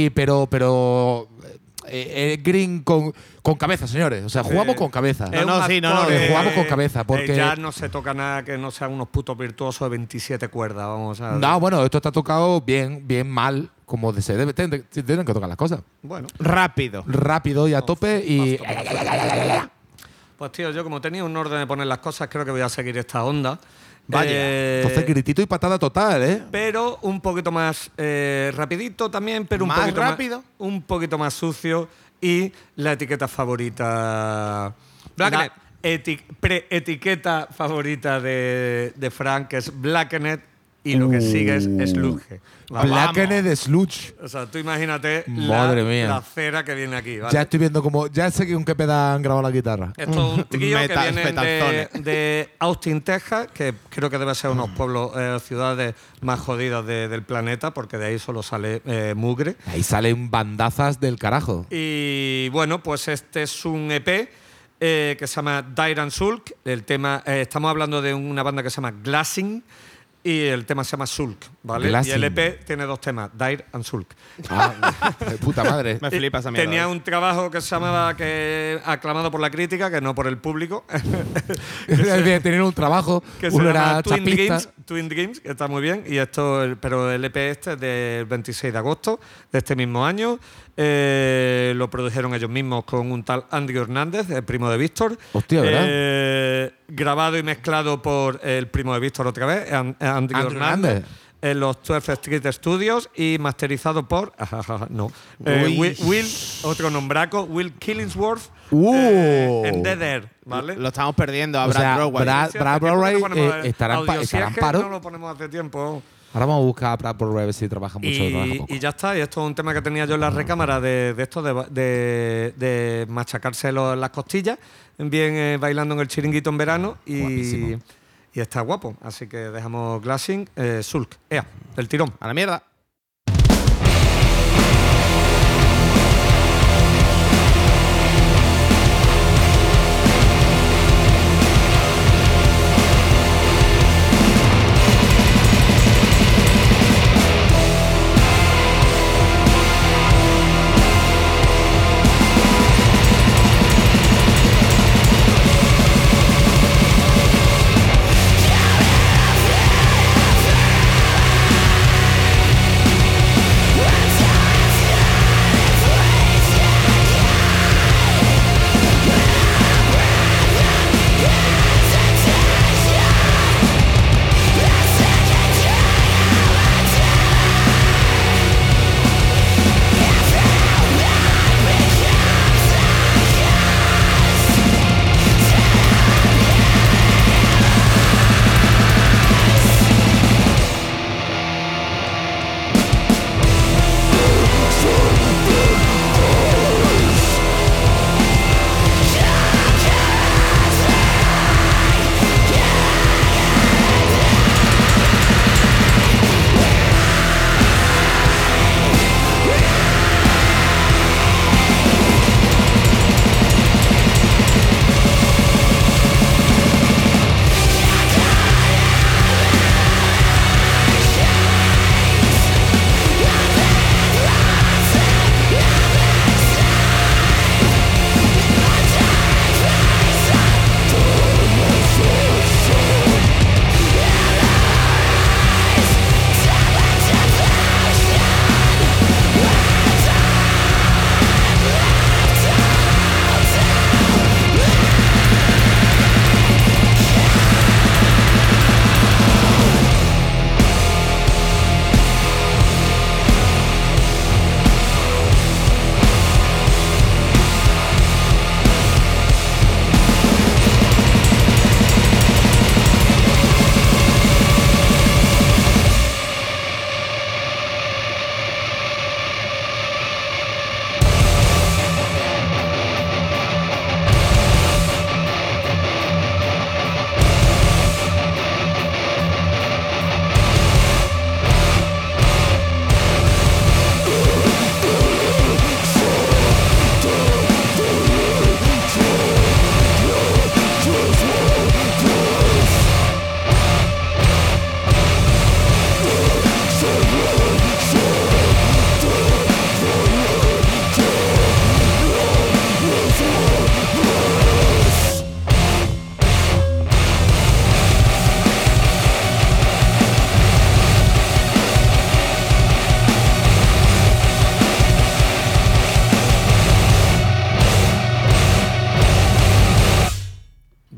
Y pero, pero eh, eh, Green con, con cabeza, señores. O sea, jugamos Eh, con cabeza. no, un sí, no, no, hardcore, eh, jugamos con cabeza, eh, porque- ya no se toca nada que no sean unos putos virtuosos de 27 cuerdas, vamos a No, bueno, esto está tocado bien, bien mal, como se debe, tienen, tienen que tocar las cosas. Bueno, Rápido. Rápido y a tope y pues tío, yo como tenía un orden de poner las cosas, creo que voy a seguir esta onda. Vaya. Eh, Entonces gritito y patada total, ¿eh? pero un poquito más eh, rapidito también, pero un ¿Más poquito rápido? más, un poquito más sucio y la etiqueta favorita, Blackened. la eti- pre-etiqueta favorita de, de Frank que es Blackened y lo que sigue es Sludge. Va- Blackened de Sludge. O sea, tú imagínate Madre la, mía. la cera que viene aquí, ¿vale? Ya estoy viendo como. Ya sé que qué peda han grabado la guitarra. Esto es un trío Metal- que viene de, Austin, Texas, que creo que debe ser uno de los pueblos, eh, ciudades más jodidas de- del planeta, porque de ahí solo sale eh, mugre. Ahí salen bandazas del carajo. Y bueno, pues este es un EP eh, que se llama Dire and Sulk. El tema, eh, estamos hablando de una banda que se llama Glassing y el tema se llama Sulk, ¿vale? Glassing. Y el EP tiene dos temas, Dire and Sulk. Ah, de puta madre. Me flipa esa mierda. Tenía ¿eh? un trabajo que se llamaba que aclamado por la crítica, que no por el público. Tenían un trabajo. que se Uno llama era Twin. Dreams, Twin Dreams, que está muy bien. Y esto, pero el EP este es del 26 de agosto de este mismo año. Eh, lo produjeron ellos mismos con un tal Andrew Hernández, el primo de Víctor. Hostia, ¿verdad? Eh, grabado y mezclado por el primo de Víctor otra vez, An- Andrew, Andrew Hernández. Hernández. en los 12 Street Studios y masterizado por. no. eh. Will, Will- otro nombraco, Will Killingsworth. Uh. eh, en Dead Air, ¿vale? Lo estamos perdiendo a O Brad sea, Broadway. Brad- Brad que Broadway, eh, estará estará en. No lo ponemos hace tiempo. Ahora vamos a buscar a Brad por ver si trabaja mucho trabaja Y, poco. y ya está, y esto es un tema que tenía yo en la recámara de, de esto, de, de, de machacarse los- las costillas, bien eh, bailando en el chiringuito en verano y está guapo. Así que dejamos Glassing, eh, Sulk, ea, del tirón. A la mierda.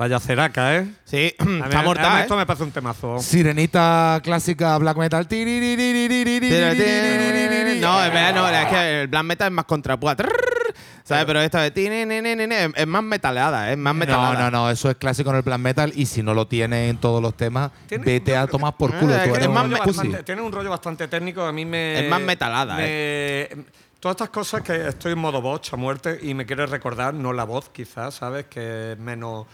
Vaya ceraca, ¿eh? Sí, A mí- está mí mortal. Esto ¿eh? me parece un temazo. Sirenita clásica black metal. No, es verdad, no, es que el black metal es más contrapúa. ¿Sabes? Pero esta de es es más metaleada, es más No, metalada. no, no, eso es clásico en el black metal y si no lo tiene en todos los temas, Tiene- vete a tomar por culo. Ah, tú es más bastante- tiene un rollo bastante técnico. A mí me. Es más metalada, me- Todas estas cosas que estoy en modo voz a muerte y me quiere recordar, no la voz quizás, ¿sabes? Que es menos.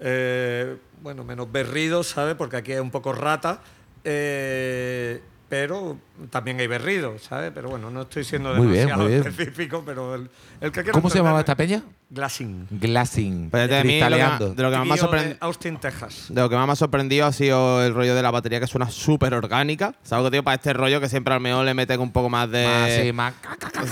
Eh, bueno, menos berrido, ¿sabes? Porque aquí es un poco rata. eh, pero también hay berrido, ¿sabes? Pero bueno, no estoy siendo Muy bien, demasiado bien. específico, pero el, el que quiero ¿Cómo se llamaba esta peña? Glassing. Glassing. Pero de, mí lo que, cristaleando. de lo que más me ha sorprendido. Austin, Texas. De lo que más me ha sorprendido ha sido el rollo de la batería que suena súper orgánica. ¿Sabes lo que tío? Para este rollo que siempre al mejor le meten un poco más de. Más, sí, más.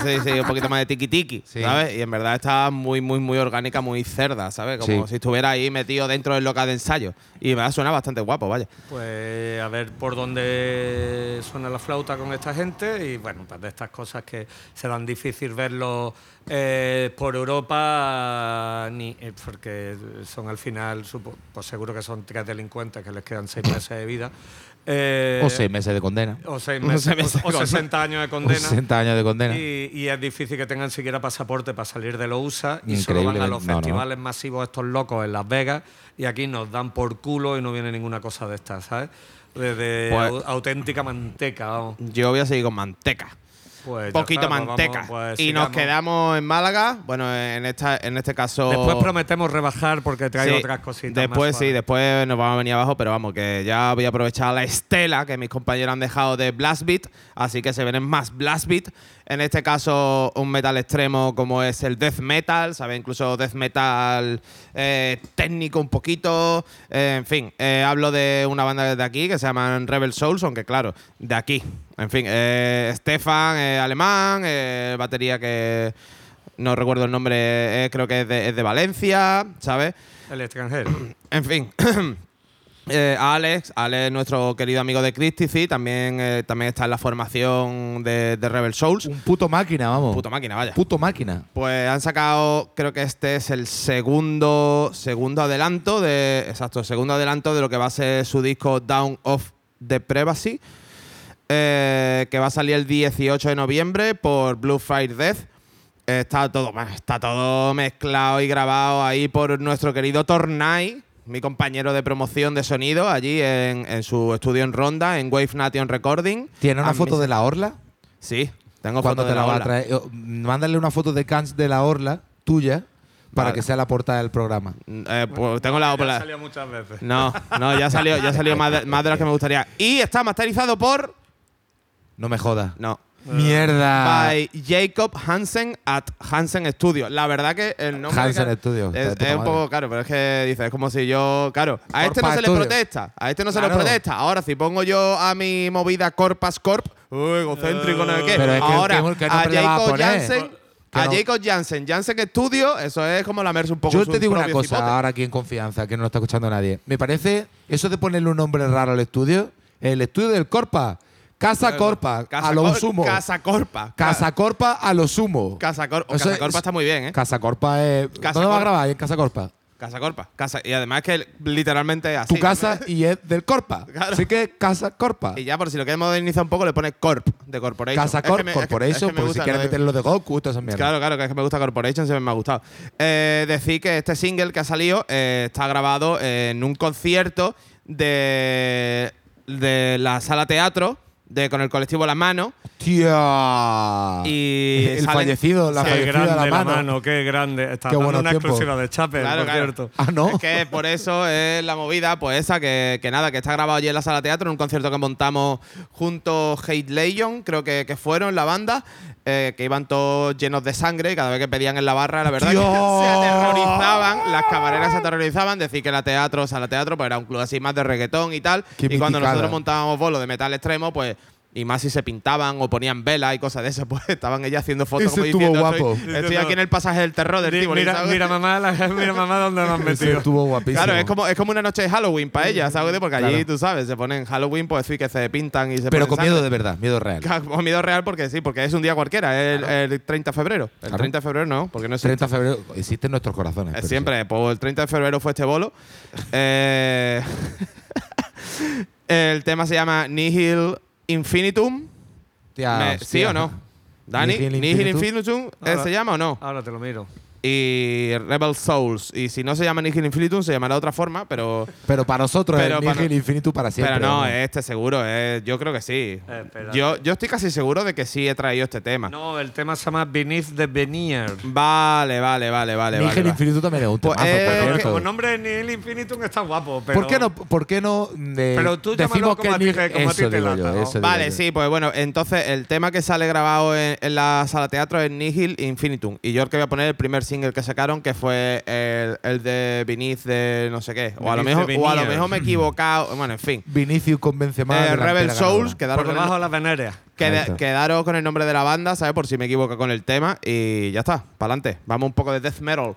Sí, sí, un poquito más de tiki tiki, Sí. ¿sabes? Y en verdad está muy, muy, muy orgánica, muy cerda, ¿sabes? Como Sí. si estuviera ahí metido dentro del local de ensayo. Y me suena bastante guapo, vaya. Pues a ver por dónde suena la flauta con esta gente y bueno, pues de estas cosas que serán difícil verlo eh, por Europa, ni, eh, porque son al final, supo- pues seguro que son tres delincuentes que les quedan seis meses de vida. Eh, o seis meses de condena. o seis O meses, seis meses o- o. 60 años de O condena. 60 años de condena. Y, y es difícil que tengan siquiera pasaporte para salir de los USA y solo van a los no, no. festivales masivos estos locos en Las Vegas y aquí nos dan por culo y no viene ninguna cosa de estas, ¿sabes? De, de Pues- au- auténtica manteca, vamos. Yo voy a seguir con manteca. Pues Poquito está, pues manteca. vamos, pues y nos quedamos en Málaga. Bueno, en, esta, en este caso. Después prometemos rebajar porque traigo Sí, otras cositas. Después más sí, después nos vamos a venir abajo, pero vamos, que ya voy a aprovechar la estela que mis compañeros han dejado de Blast Beat, así que se vienen más Blast Beat. En este caso, un metal extremo como es el Death Metal, ¿sabes? Incluso Death Metal eh, técnico un poquito. eh, en fin, eh, hablo de una banda de aquí que se llaman Rebel Souls, aunque claro, de aquí. En fin, eh, Stefan, eh, alemán, eh, batería que no recuerdo el nombre, eh, creo que es de, es de Valencia, ¿sabes? El extranjero. En fin. Eh, Alex, Alex, nuestro querido amigo de Cristici, también, eh, también está en la formación de, de Rebel Souls. Un puto máquina, vamos. Puto máquina, vaya. Puto máquina. Pues han sacado, creo que este es el segundo, segundo adelanto de, exacto, segundo adelanto de lo que va a ser su disco Down of the Privacy, eh, que va a salir el 18 de noviembre por Blue Fire Death. Está todo, está todo mezclado y grabado ahí por nuestro querido Tornai, mi compañero de promoción de sonido, allí en, en su estudio en Ronda, en Wave Nation Recording. ¿Tiene una A foto de la orla? Sí, tengo ¿Cuándo fotos te de la, la va a ola. traer? Mándale una foto de Cans de la orla tuya para Vale. que sea la portada del programa. Eh, pues tengo la, Ya salió muchas veces. No, no, ya salió, ya salió más de, más de las que me gustaría. Y está masterizado por. No me jodas. No. Mierda. By Jacob Hansen at Hansen Studio. La verdad que el nombre. Hansen que- Studio, Es, un poco caro, pero es que dice, es como si yo. Claro, a este no se le protesta. A este no se le protesta. Ahora, si pongo yo a mi movida Corpas Corp. Uy, egocéntrico, no sé qué. Pero es que- Ahora, ¿qué- qué a Jacob. Que A no- Jacob Jansen, Jansen Studio, eso es como lamerse un poco Yo te digo una cosa cipote. ahora aquí en confianza, que no lo está escuchando nadie. Me parece eso de ponerle un nombre raro al estudio, el estudio del Corpa, Casa Corpa, Casa a lo sumo. Casa Corpa. Casa Corpa a lo sumo. Casa, Cor- Eso Casa Corpa está muy bien, ¿eh? Casa Corpa es. ¿Dónde va a Corpa. grabar? En Casa Corpa. Casa Corpa. Casa, y además que literalmente es así. Tu casa y es del Corpa. Claro. Así que Casa Corpa. Y ya, por si lo quieres modernizar un poco, le pones Corp de Corporation. Casa Es que Corp, es que- Corporation, es que porque si quieres lo de- meterle lo de Goku, todas esas mierdas. Claro, claro, que es que me gusta Corporation, siempre me ha gustado. Eh, decir que este single que ha salido eh, está grabado en un concierto de, de la sala teatro de, con el colectivo La Mano. Tía. Y el salen- fallecido, la Sí, Qué fallecida grande de la mano. qué grande. Está Qué dando una tiempos. exclusiva de Chape, Claro, por claro. cierto. Ah, no. Es que por eso es la movida, pues esa, que, que nada, que está grabado allí en la sala teatro, en un concierto que montamos junto Hate Legion, creo que, que fueron la banda, eh, que iban todos llenos de sangre y cada vez que pedían en la barra, la verdad que se aterrorizaban, las camareras se aterrorizaban, decir que la teatro, sala teatro, pues era un club así más de reggaetón y tal. Qué y cuando nosotros montábamos bolos de metal extremo, pues. Y más si se pintaban o ponían velas y cosas de eso, pues estaban ellas haciendo fotos Ese como estuvo diciendo, guapo. Estoy, estoy aquí en el pasaje del terror del Tivoli, mira, mamá, la- mira, mamá, dónde me han Ese metido. estuvo guapísimo. Claro, es como, es como una noche de Halloween para ella, ¿sabes? Porque allí, Claro. tú sabes, se ponen Halloween, pues sí, que se pintan y se Pero ponen con miedo de verdad, miedo real. Con miedo real porque sí, porque es un día cualquiera, es el, el 30 de febrero. El Claro. 30 de febrero no, porque no es 30 de febrero existe en nuestros corazones. es pero siempre, pues el 30 de febrero fue este bolo. Eh, el tema se llama Nihil Infinitum. sí. Tía, Me- hostia. ¿Sí o no? Dani, Nihil Nihil, Infinitum. Infinitum, ¿eh, Ahora- ¿se llama o no? Ahora te lo miro. Y Rebel Souls. Y si no se llama Nihil Infinitum, se llamará de otra forma, pero. Pero para nosotros Pero es para- Nihil Infinitum para siempre. Pero no, este seguro, eh, yo creo que sí. Eh, espérate. yo, yo estoy casi seguro de que sí he traído este tema. No, el tema se llama Beneath the Veneer. Vale, vale, vale, vale. Nihil vale. Infinitum también es un Pues, eh. Como nombre de Nihil Infinitum está guapo, pero. ¿Por qué no, por qué no eh, Pero tú decimos que como a ti Nihil- te- como a ti eso te lata, yo, eso Vale, yo. sí, pues bueno, entonces el tema que sale grabado en, en la sala teatro es Nihil Infinitum. Y yo el que voy a poner el primer single que sacaron, que fue el, el de Beneath de no sé qué. O a, lo mejor, o a lo mejor me he equivocado. Bueno, en fin. Vinicius convence más. Eh, Rebel Souls, quedaros Por debajo de las Ahí está. quedaros con el nombre de la banda, ¿sabes? Por si me equivoco con el tema. Y ya está, para adelante. Vamos un poco de death metal.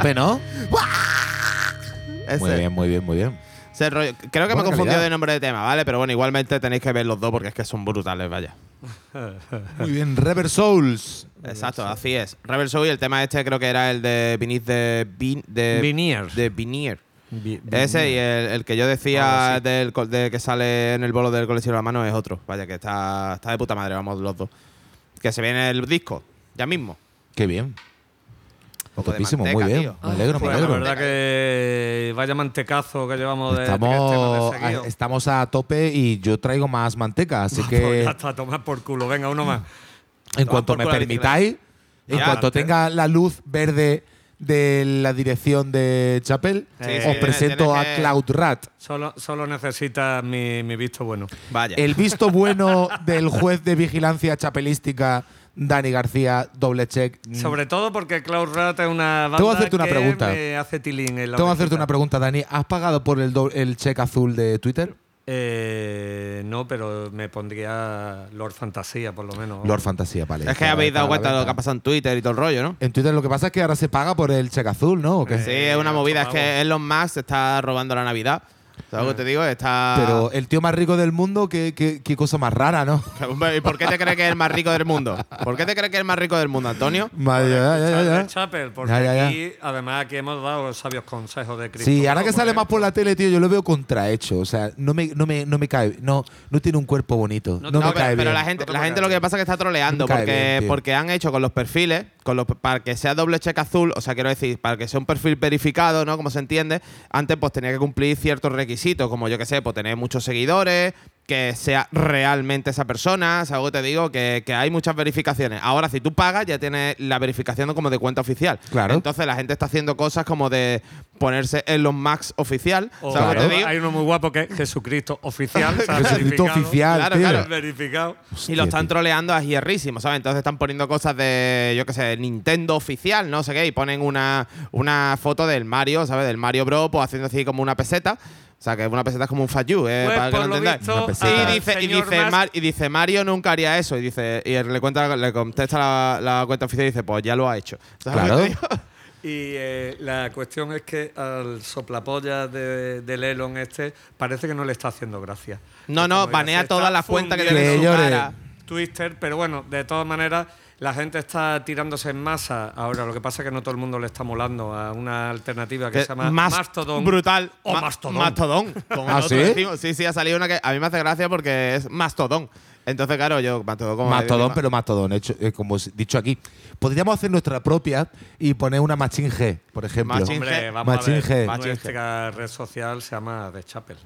Tope, ¿no? Ese. Muy bien, muy bien, muy bien. Ese rollo- Creo que me he confundido calidad. de nombre de tema, ¿vale? Pero bueno, igualmente tenéis que ver los dos porque es que son brutales, vaya. Muy bien, Rever Souls. Exacto, así es. Rebel Soul y el tema este creo que era el de Beneath de, Vin- de Veneer. De Veneer. Vi- Ese y el, el que yo decía Ah, sí. del, de que sale en el bolo del colección de la mano es otro. Vaya, que está, está de puta madre, vamos los dos. Que se viene el disco, ya mismo. Qué bien. Poco de Topísimo, muy manteca, bien. tío. Me alegro, me Pues la alegro. verdad que vaya mantecazo que llevamos de, de Estamos, este a, estamos a tope y yo traigo más manteca, así Pues que ya está, tomar por culo. Venga, uno más. en Toma cuanto me permitáis, en Ya, cuanto te- tenga la luz verde de la dirección de Chapel, Sí, os sí, presento a Cloud Rat. Solo, solo necesitas mi, mi visto bueno. Vaya. El visto bueno del juez de vigilancia chapelística Dani García, doble check. Sobre todo porque Cloud Rat es una banda Tengo que hacerte una que pregunta. me hace tilín en la Tengo que hacerte orejita. una pregunta, Dani. ¿Has pagado por el, do- el check azul de Twitter? Eh, no, pero me pondría Lord Fantasía, por lo menos. Lord Fantasía, vale. es que Está- habéis está a dado la cuenta de lo que ha pasado en Twitter y todo el rollo, ¿no? En Twitter lo que pasa es que ahora se paga por el check azul, ¿no? ¿O qué? Sí, es una Eh, movida. Es que Elon Musk se está robando la Navidad. ¿Sabes lo que te digo? Está. Pero el tío más rico del mundo, qué, qué- qué cosa más rara, ¿no? ¿Y por qué te crees que es el más rico del mundo? ¿Por qué te crees que es el más rico del mundo, Antonio? Madre, ya, ya, Chapel, porque Ya, ya, ya. aquí, además, aquí hemos dado sabios consejos de Cristo. Sí, ahora que sale más por la tele, tío, yo lo veo contrahecho. O sea, no me, no me, no me cae. No, no tiene un cuerpo bonito. No, No, me No, cae pero, pero bien. la gente, la gente lo que pasa es que está troleando No porque, bien, porque han hecho con los perfiles, con los, para que sea doble check azul, o sea, quiero decir, para que sea un perfil verificado, ¿no? Como se entiende, antes pues tenía que cumplir ciertos requisitos, como yo que sé, pues tener muchos seguidores, que sea realmente esa persona, ¿sabes lo que te digo? Que, que hay muchas verificaciones. Ahora, si tú pagas, ya tienes la verificación como de cuenta oficial. Claro. Entonces la gente está haciendo cosas como de ponerse en los Max oficial, O- ¿sabes lo que Claro. te digo? Hay uno muy guapo que es Jesucristo oficial. ¿sabes? Jesucristo oficial, Claro, tío. claro. Verificado. Y lo están troleando a hierrísimo, ¿sabes? Entonces están poniendo cosas de, yo qué sé, Nintendo oficial, no sé qué, y ponen una, una foto del Mario, ¿sabes? Del Mario Bros. Pues haciendo así como una peseta. O sea, que una peseta es como un fat you, ¿eh? Pues, para que lo entendáis. Y dice, y, dice Mar- y dice, Mario nunca haría eso. Y dice, y le, cuenta, le contesta la, la cuenta oficial y dice, pues ya lo ha hecho. ¿Sabes lo Claro. Y eh, la cuestión es que al soplapolla de, del Elon este parece que no le está haciendo gracia. No, no, banea todas las cuentas que tiene en su cara. Twitter, pero bueno, de todas maneras, la gente está tirándose en masa. Ahora, lo que pasa es que no todo el mundo le está molando a una alternativa que, Que se llama más Mastodon. brutal O Ma- Mastodon. Mastodon como ¿Ah, sí? decimos. sí sí ha salido una que a mí me hace gracia porque es Mastodon entonces claro yo Mastodon como Mastodon, pero Mastodon, hecho, eh, como s- dicho aquí. Podríamos hacer nuestra propia y poner una Machine G, por ejemplo. Machine vamos Machine a ver. G. Nuestra red social se llama The Chapel.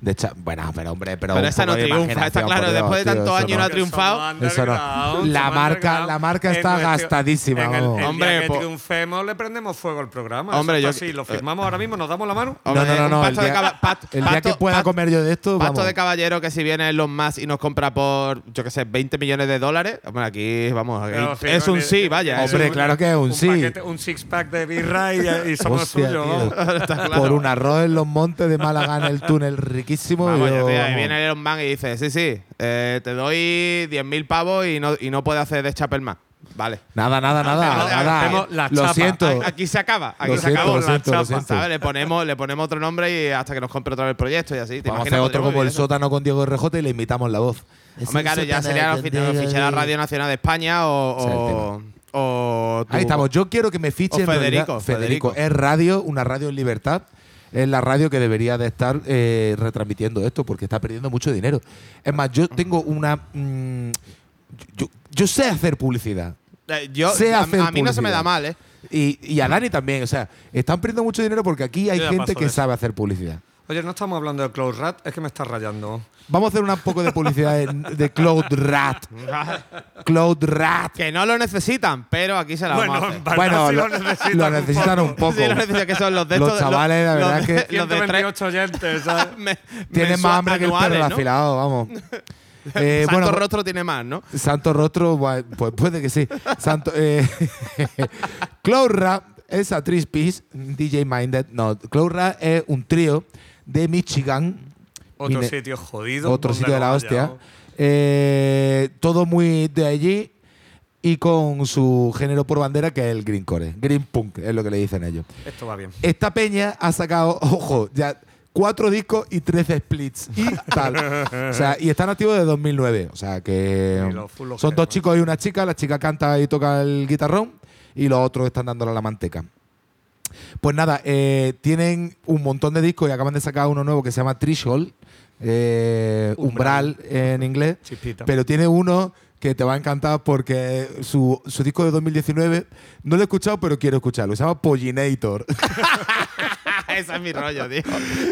De hecha- bueno, pero hombre, pero. pero esa no triunfa está claro después de tantos años no ha triunfado Eso no. La marca- la marca está gastadísima, En el, vamos. el Hombre, día que triunfemos le prendemos fuego al programa. Hombre, yo- así, lo firmamos ahora mismo, nos damos la mano. No, no, no. El día, que pueda comer yo de esto, Pacto vamos. de caballero que si viene los más y nos compra por, yo qué sé, 20 millones de dólares. Hombre, aquí, vamos, sí, es un sí, vaya. Hombre, claro que es un sí. un six pack de birra y, somos suyos. Por un arroz en los montes de Málaga en el túnel riquísimo. Vamos, yo- tío, ahí viene Elon Musk y dice, sí, sí, eh, te doy 10.000 pavos y no, y no puede hacer de Chapel más. Vale. Nada, nada, nada. la Lo chapa. siento. Aquí se acaba, aquí Lo se siento, acabó lo la siento, chapa. Le ponemos, le ponemos otro nombre y hasta que nos compre otra vez el proyecto y así. ¿te Vamos a imaginas? hacer otro como el eso. sótano con Diego RJ y le imitamos la voz. Hombre, claro, ya sería la fichar la Radio Nacional de España o. Tu- Ahí estamos. Yo quiero que me fichen. Federico, Federico. Federico. Es radio, una radio en libertad. Es la radio que debería de estar eh, retransmitiendo esto porque está perdiendo mucho dinero. Es más, yo tengo una. mm, yo, yo sé hacer publicidad. Eh, Yo, sé a, hacer a mí no se me da mal, ¿eh? Y, y a Dani también. O sea, están perdiendo mucho dinero porque aquí hay gente que sabe hacer publicidad. Oye, no estamos hablando de Cloud Rat, es que me estás rayando. Vamos a hacer un poco de publicidad de, de Cloud Rat. Cloud Rat. Que no lo necesitan, pero aquí se la vamos a Bueno, hacer. verdad Bueno, sí lo, lo necesitan lo un necesitan un poco. Sí, lo necesitan, que son los de Los chavales, la los verdad de- que los de tres 128 oyentes, ¿sabes? me- Tienen más hambre que el perro ¿no? afilado, vamos. Eh, Santo bueno, rostro tiene más, ¿no? Santo Rostro, pues puede que sí. Santo, eh, Cloud Rap es a three piece, DJ Minded. No, Cloud Rap es un trío de Michigan. Otro Mine- sitio jodido. Otro sitio de la hostia. Eh, todo muy de allí. y con su género por bandera que es el greencore. Green punk es lo que le dicen ellos. Esto va bien. Esta peña ha sacado, ojo, ya cuatro discos y 13 splits y tal. O sea, y están activos desde 2009. O sea, que son dos chicos y una chica. La chica canta y toca el guitarrón y los otros están dándole la manteca. Pues nada, eh, tienen un montón de discos y acaban de sacar uno nuevo que se llama Threshold, eh, umbral. en inglés. Pero tiene uno que te va a encantar porque su, su disco de 2019 no lo he escuchado, pero quiero escucharlo. Se llama Pollinator. Ese es mi rollo, tío.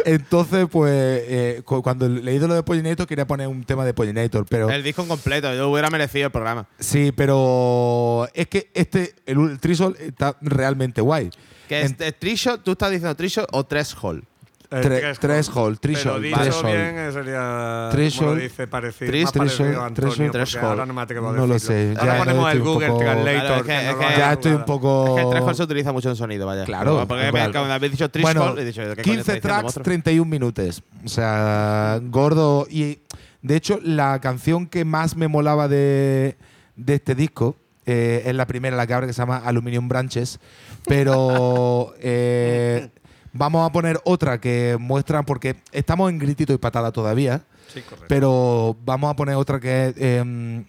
Entonces, pues, eh, cu- cuando leído lo de Pollinator, quería poner un tema de Pollinator, pero El disco en completo, yo hubiera merecido el programa. sí, pero es que este, el, el Trisol está realmente guay. Que En- es de Trisho, ¿tú estás diciendo Trisho o Threshold? Eh, Tre- Threshold, Pero Threshold, dicho Threshold. bien eh, sería. Threshold. ¿cómo lo dice? Parecido, Tris- más parecido Threshold, a Antonio, Threshold. porque Threshold. ahora no me atrevo a No lo decirlo. sé, Ahora ya ponemos estoy el un Google poco- Translator. Claro, es que- que es nos ya estoy un poco. Es que el Threshold se utiliza mucho en sonido, vaya. Claro, Porque claro. cuando habéis dicho Threshold, Bueno, he dicho, ¿qué coño 15 está diciendo, tracks, monstruo? 31 minutos. O sea, gordo. Y de hecho, la canción que más me molaba de, de este disco eh, es la primera, la que abre, que se llama Aluminium Branches. Pero eh, vamos a poner otra que muestra, porque estamos en gritito y patada todavía. Sí, correcto. Pero vamos a poner otra que es em,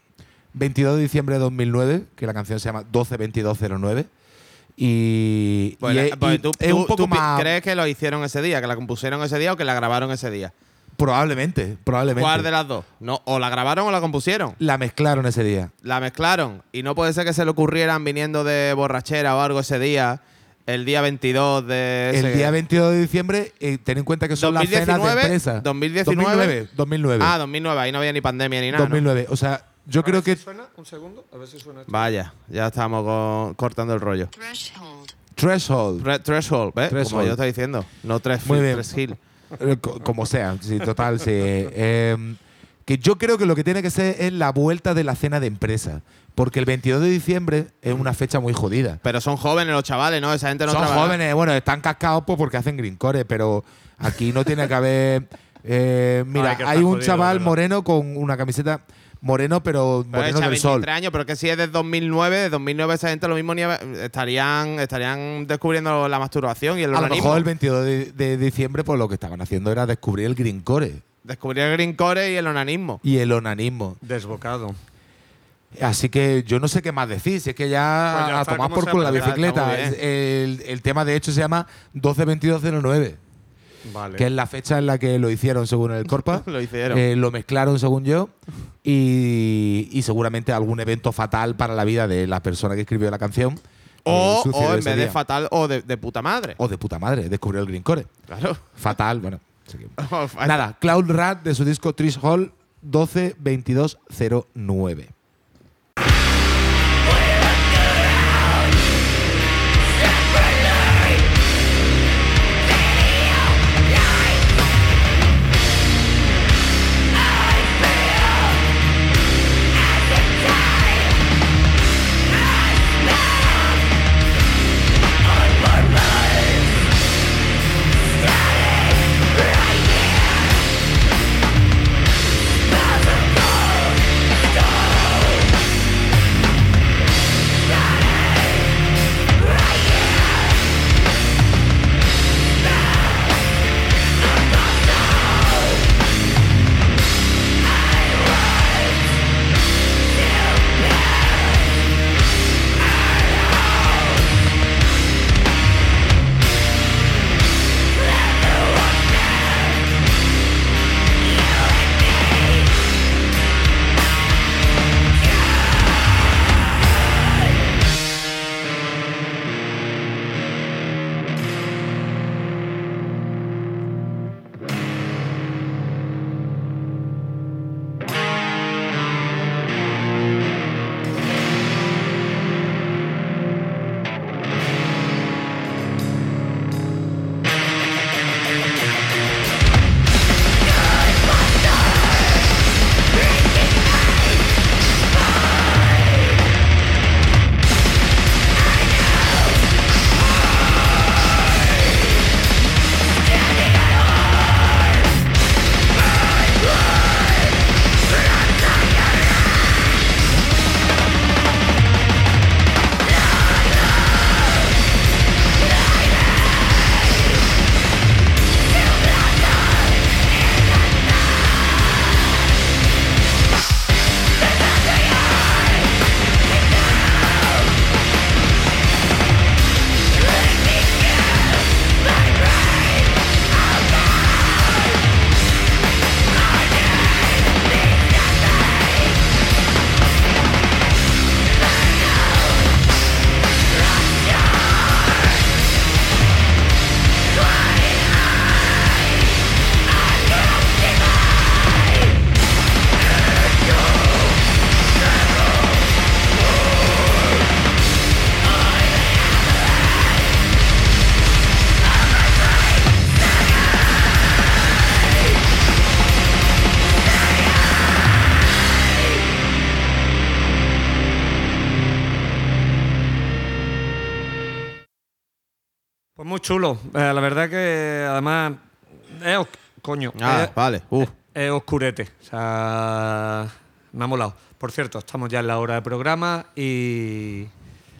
22 de diciembre de 2009, que la canción se llama 122209. Y, Pues, y la- pues y tú, es tú- un poco tú pi- más. ¿Crees que lo hicieron ese día? ¿Que la compusieron ese día o que la grabaron ese día? Probablemente, probablemente. ¿Cuál de las dos? No, o la grabaron o la compusieron. La mezclaron ese día. La mezclaron y no puede ser que se le ocurrieran viniendo de borrachera o algo ese día, el día 22 de ese- El día 22 de diciembre, eh, ten en cuenta que son las cenas de 2019, empresa. 2019. 2009. 2009. Ah, 2009, ahí no había ni pandemia ni nada. ¿no? 2009. O sea, yo creo que ¿Suena? ¿Un segundo? A ver si suena esto. Vaya, ya estamos con- cortando el rollo. Threshold. Threshold, threshold, ¿ves? Como Threshold. yo estoy diciendo. No tres, Muy bien. tres hill. Eh, co- como sea, sí, total, sí. Em, que yo creo que lo que tiene que ser es la vuelta de la cena de empresa. Porque el 22 de diciembre es una fecha muy jodida. Pero son jóvenes los chavales, ¿no? Esa gente no Son trabaja. jóvenes, bueno, están cascados pues, porque hacen greencore, pero aquí no tiene que haber. eh, mira, Ay, hay un jodido, chaval moreno con una camiseta moreno, pero Pero moreno echa del 23 sol. años, pero que si es de 2009, de 2009 esa gente lo mismo ni estarían, estarían descubriendo la masturbación y el A lo mejor el 22 de, de diciembre, pues lo que estaban haciendo era descubrir el greencore Descubrir el greencore y el onanismo. y el onanismo. Desbocado. Así que yo no sé qué más decir, si es que ya, Pues ya a tomar ¿cómo por culo la bicicleta. El, el tema de hecho se llama 122209, Vale. que es la fecha en la que lo hicieron según el Corpa. Lo hicieron. Eh, lo mezclaron según yo y, y seguramente algún evento fatal para la vida de la persona que escribió la canción. o eh, sucedió o en vez de fatal o de, de puta madre. O de puta madre, descubrió el greencore. Claro. Fatal, bueno. Nada, Cloud Rat de su disco Trish Hall 122209. Vale. Uf. es oscurete. O sea, me ha molado. Por cierto, estamos ya en la hora de programa y,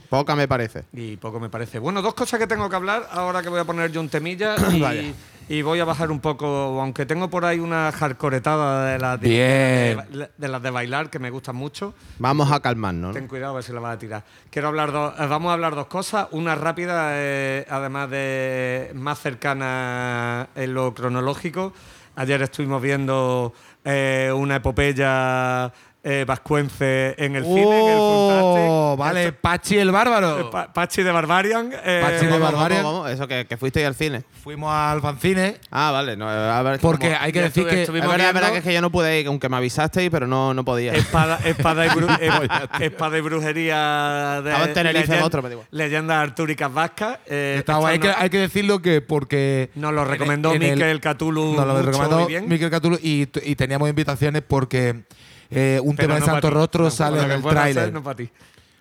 Poca me parece. y poco me parece. Bueno, dos cosas que tengo que hablar ahora que voy a poner yo un temilla Vaya. y, y voy a bajar un poco, aunque tengo por ahí una hardcoretada de las de, de- de las de bailar que me gustan mucho. Vamos a calmarnos. ¿no? Ten cuidado a ver si la vas a tirar. Quiero hablar dos, eh, vamos a hablar dos cosas. Una rápida, eh, además de más cercana en lo cronológico. Ayer estuvimos viendo eh, una epopeya eh, vascuence en el cine, en el Oh, vale, Esto- Pachi el eh, bárbaro. Pa- Pachi de Barbarian. eh, Pachi de Barbarian. vamos. Eso que, que fuiste al cine. Fuimos al fanzine Ah, vale. No, a ver, es que porque como- hay que decir estuve- que Es verdad, que es que yo no pude ir, aunque me avisasteis, pero no, no podía. Espada, espada, y bru- eh, espada y brujería de Estaba en Tenerife, en leyenda- otro, me da igual. leyendas artúricas vascas. eh, Está guay. hay, que, hay que decirlo que porque Nos lo recomendó en el- Miquel Catulo. Nos lo recomendó. Miquel Catulo y, y teníamos invitaciones porque eh, un Pero tema de no Santo. Rostro No, sale en el tráiler.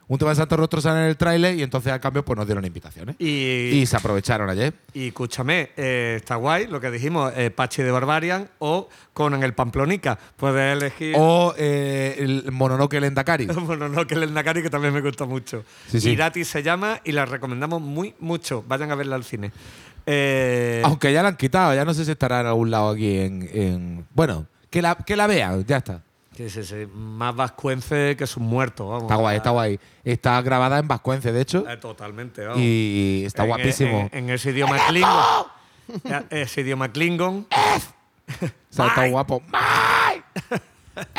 Un tema de Santo Rostro sale en el tráiler y entonces al cambio pues nos dieron invitaciones. Y, Y se aprovecharon ayer. y escúchame, eh, está guay lo que dijimos, eh, Pachi de Barbarian o Conan el Pamplonica. Puedes elegir. O eh, el Mononoke Lendakari. Bueno, no, que el Nakari, que también me gusta mucho. Sí, sí. Irati se llama y la recomendamos muy mucho. Vayan a verla al cine. Aunque ya la han quitado, ya no sé si estará en algún lado aquí en. en- bueno, que la, que la vean, ya está. Sí, sí, sí, más vascuence que sus muertos. Vamos. Está guay, está guay. Está grabada en vascuence, de hecho. Eh, totalmente, vamos. Y está En- guapísimo. En, en ese idioma Klingon. Ese idioma Klingon. O sea, está guapo.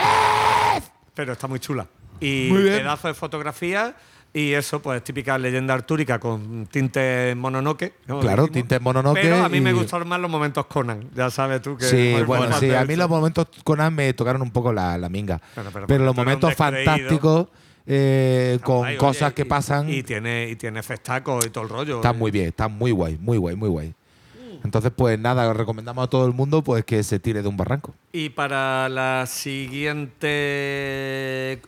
pero está muy chula. Y Muy pedazo de fotografía y eso, pues típica leyenda artúrica con tinte mononoke. ¿no? Claro, Dijimos. tinte mononoke Pero a mí me gustaron más los momentos Conan, ya sabes tú que. Sí, bueno, sí. A mí eso. los momentos Conan me tocaron un poco la, la minga. Pero los momentos fantásticos eh, Está con guay, cosas oye, que y- pasan Y tiene, y tiene festacos y todo el rollo. están eh. muy bien, están muy guay, muy guay, muy guay. Entonces, pues nada, recomendamos a todo el mundo pues que se tire de un barranco. Y para la siguiente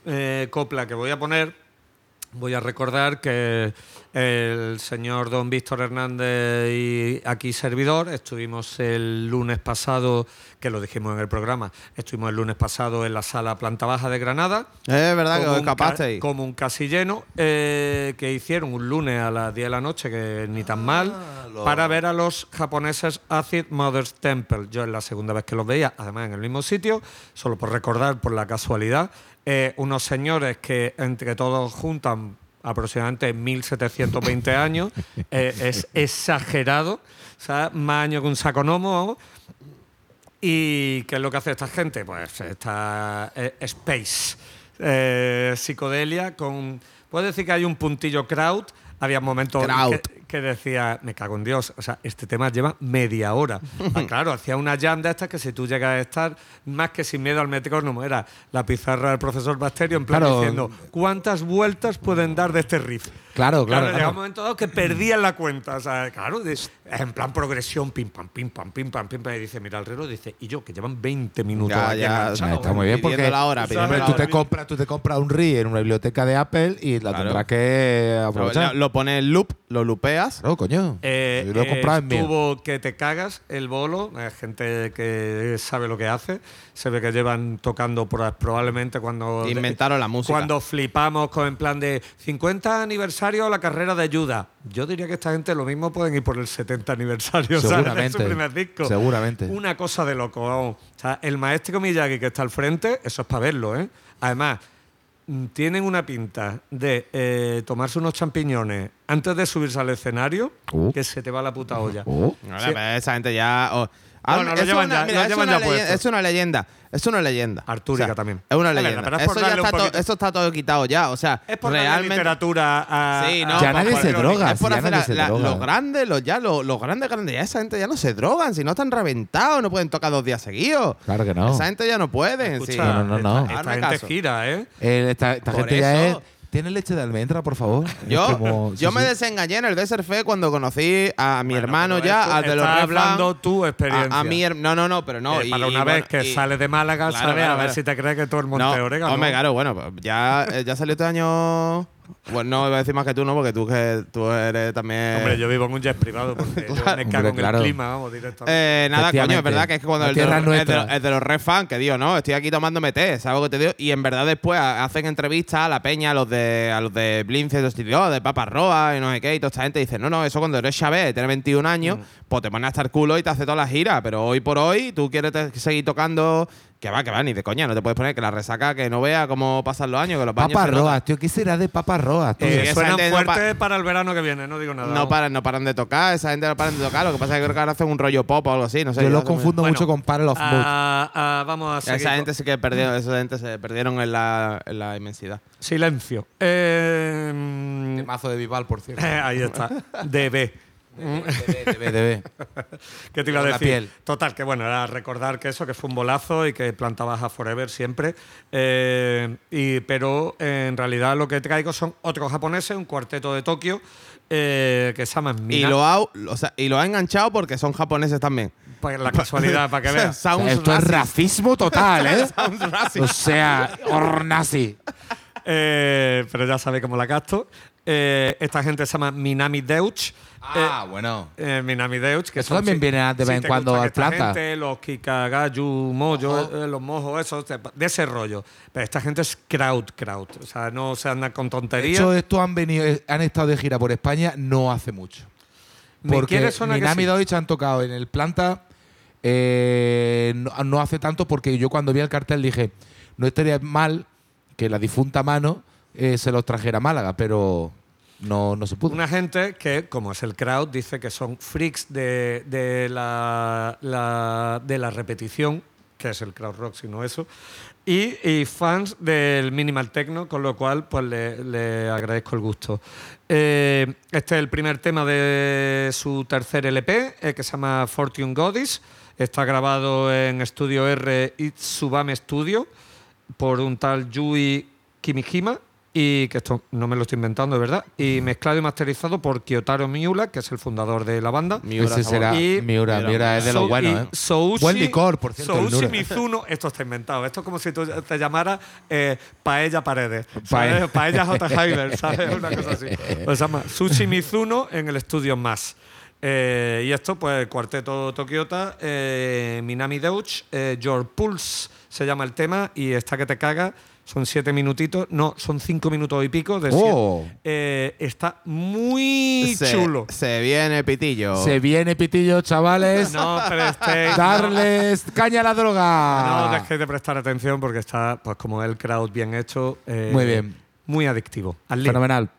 eh, copla que voy a poner, voy a recordar que el señor don Víctor Hernández y aquí servidor estuvimos el lunes pasado, que lo dijimos en el programa, estuvimos el lunes pasado en la sala planta baja de Granada. Es verdad que escapasteis. Como un casi lleno eh, que hicieron un lunes a las 10 de la noche, que ni tan mal, para ver a los japoneses Acid Mother's Temple. Yo es la segunda vez que los veía, además en el mismo sitio, solo por recordar, por la casualidad, eh, unos señores que entre todos juntan aproximadamente 1720 años, eh, es exagerado, o sea, más años que un saconomo. ¿Y qué es lo que hace esta gente? Pues esta eh, space, psicodelia, con... Puedo decir que hay un puntillo crowd. Había momentos que decía, me cago en Dios, o sea, este tema lleva media hora. Ah, claro, hacía una jam de estas que si tú llegas a estar más que sin miedo al metrónomo, era la pizarra del profesor Basterio en plan Claro. diciendo, ¿cuántas vueltas pueden dar de este riff? Claro, claro, llegaba claro. un momento dado que perdían la cuenta. O sea, claro, en plan progresión, pim, pam, pim, pam, pim, pam, pim, pam. Y dice, mira el reloj, dice, y yo, que llevan 20 minutos Ya, ya, enganchado. Está muy bien porque la hora, pidiendo hombre, la tú, hora. te compras, tú te compras un RI en una biblioteca de Apple y la Claro. tendrás que Lo, aprovechar. lo pones en loop, lo lupeas. Claro, coño. Eh, Yo lo he comprado en estuvo que te cagas el bolo, eh, gente que sabe lo que hace, se ve que llevan tocando por- probablemente cuando Inventaron la música. Cuando flipamos con en plan de 50 aniversario la carrera de Yuda. Yo diría que esta gente lo mismo pueden ir por el 70 aniversario ¿sabes? de Seguramente. su primer disco. Seguramente. Una cosa de loco. vamos. O sea, el maestro Miyagi que está al frente, eso es para verlo, ¿eh? Además, tienen una pinta de eh, tomarse unos champiñones antes de subirse al escenario, Uh. que se te va la puta olla. Oh. Sí. pero esa gente ya. oh, No, no, lo es llevan una- ya, mira, lo es llevan una ya leyenda- puesto. Es una leyenda. Es una leyenda. Artúrica también. Es una leyenda. pero es por eso, ya darle un está to- poquito- eso está todo quitado ya. O sea, Es por darle realmente. literatura a. Sí, a- no, Ya a- nadie se droga. Es por ya hacer nadie la- se la- droga. los grandes, los ya, los, los grandes, grandes. Ya esa gente ya no se drogan, si no están reventados, no pueden tocar dos días seguidos. Claro que no. Esa gente ya no. Escucha, sí. No, no, no, no. Esta, esta Hazme gente caso. gira, ¿eh? Eh, esta esta Por gente ya es. eso. ¿Tiene leche de almendra, por favor? Yo, como- yo sí, me sí. desengañé en el Desert Fest cuando conocí a mi Bueno, hermano ya, al de los estás hablando tu experiencia. A, a mi no, no, no, pero no. Eh, y- para y una vez bueno, que y- sales de Málaga, Claro, ¿sabes? claro, a ver claro. si te crees que todo el monte No, Orégano. hombre, claro, bueno, pues ya, eh, ya salió este año Bueno, no iba a decir más que tú, ¿no? Porque tú, que, tú eres también. Hombre, yo vivo en un jet privado porque yo me Hombre, cago en claro. el clima, vamos, directamente. Eh, nada, coño, es verdad que es que cuando el de, los, es de los- de los fan, que digo, no, estoy aquí tomándome té, ¿sabes lo que te digo? Y en verdad después ha- hacen entrevistas a la peña, a los de a los de Blince, de estos tíos, de Papas Roa y no sé qué, y toda esta gente dice, no, no, eso cuando eres Chávez, tienes 21 años, pues te pones hasta el culo y te hace toda la gira, pero hoy por hoy tú quieres seguir tocando, que va, que va, ni de coña, no te puedes poner que la resaca, que no vea cómo pasan los años, que los baños. Roas, tío, ¿qué será de Papas Roas? tío? Eh, suenan gente no para el verano que viene, no digo nada. No paran, no paran de tocar, esa gente no paran de tocar, lo que pasa es que creo que ahora hacen un rollo pop o algo así, no sé. Yo lo hacen- confundo Bueno, mucho con Parallel of Mood. Ah, ah, vamos a seguir. Esa gente sí que perdieron, esa gente se perdieron en la, en la inmensidad. Silencio. Eh, mazo de Vival, por cierto. ahí está. DB. Debe, debe. ¿Qué te iba a decir? piel. Total, que bueno, era recordar que eso, que fue un bolazo y que plantabas a Forever siempre. Eh, y, pero en realidad lo que traigo son otros japoneses, un cuarteto de Tokio, eh, que se llaman Y Mina. lo, ha, o sea, y lo ha enganchado porque son japoneses también. Pues la casualidad, para que veas. Sounds Esto es racist. racismo total, ¿eh? O sea, nazi. Eh, pero ya sabéis cómo la gasto. Eh, esta gente se llama Minami Deutsch. Ah, bueno. Eh, Minami Deutsch, que Eso son- también si- viene de si vez en cuando planta. gente, los Kikagayu, Moyo, eh, los mojos, esos, te- de ese rollo. Pero esta gente es crowd, crowd. O sea, no se andan con De tonterías. hecho, estos han venido, eh, han estado de gira por España no hace mucho. Porque Minami sí. Deutsch han tocado en el planta eh, no, no hace tanto porque yo cuando vi el cartel dije, no estaría mal que la difunta mano eh, se los trajera a Málaga, pero no, no se pudo. Una gente que, como es el crowd, dice que son freaks de, de la, la- de la repetición, que es el crowd rock, sino eso, y, fans del minimal techno, con lo cual pues le, le agradezco el gusto. Eh, este es el primer tema de su tercer LP, eh, que se llama Fortune Goddess. Está grabado en Estudio R Itsubame Studio por un tal Yui Kimihima y que esto no me lo estoy inventando, de verdad, y mezclado y masterizado por Kyotaro Miura, que es el fundador de la banda. Miura, Ese será Y- Miura, Miura es de los So- buenos, y ¿eh? Soushi- Buen licor, por cierto, Soushi. Mizuno, esto está inventado. Esto es como si tú te llamaras eh, Paella Paredes. Paella. ¿sabes? Paella J. Heider, ¿sabes? Una cosa así. Pues se llama Sushi Mizuno en el estudio Más. Eh, y esto, pues, el cuarteto Tokyota, eh, Minami Deutsch, eh, Your Pulse se llama el tema y está que te caga. Son siete minutitos, no, son cinco minutos y pico de Oh. Eh, está muy se, chulo. Se viene pitillo. Se viene pitillo, chavales. No prestéis. Darles caña a la droga. No dejéis de prestar atención porque está, pues como el crowd bien hecho. eh, Muy bien. Muy adictivo. Fenomenal.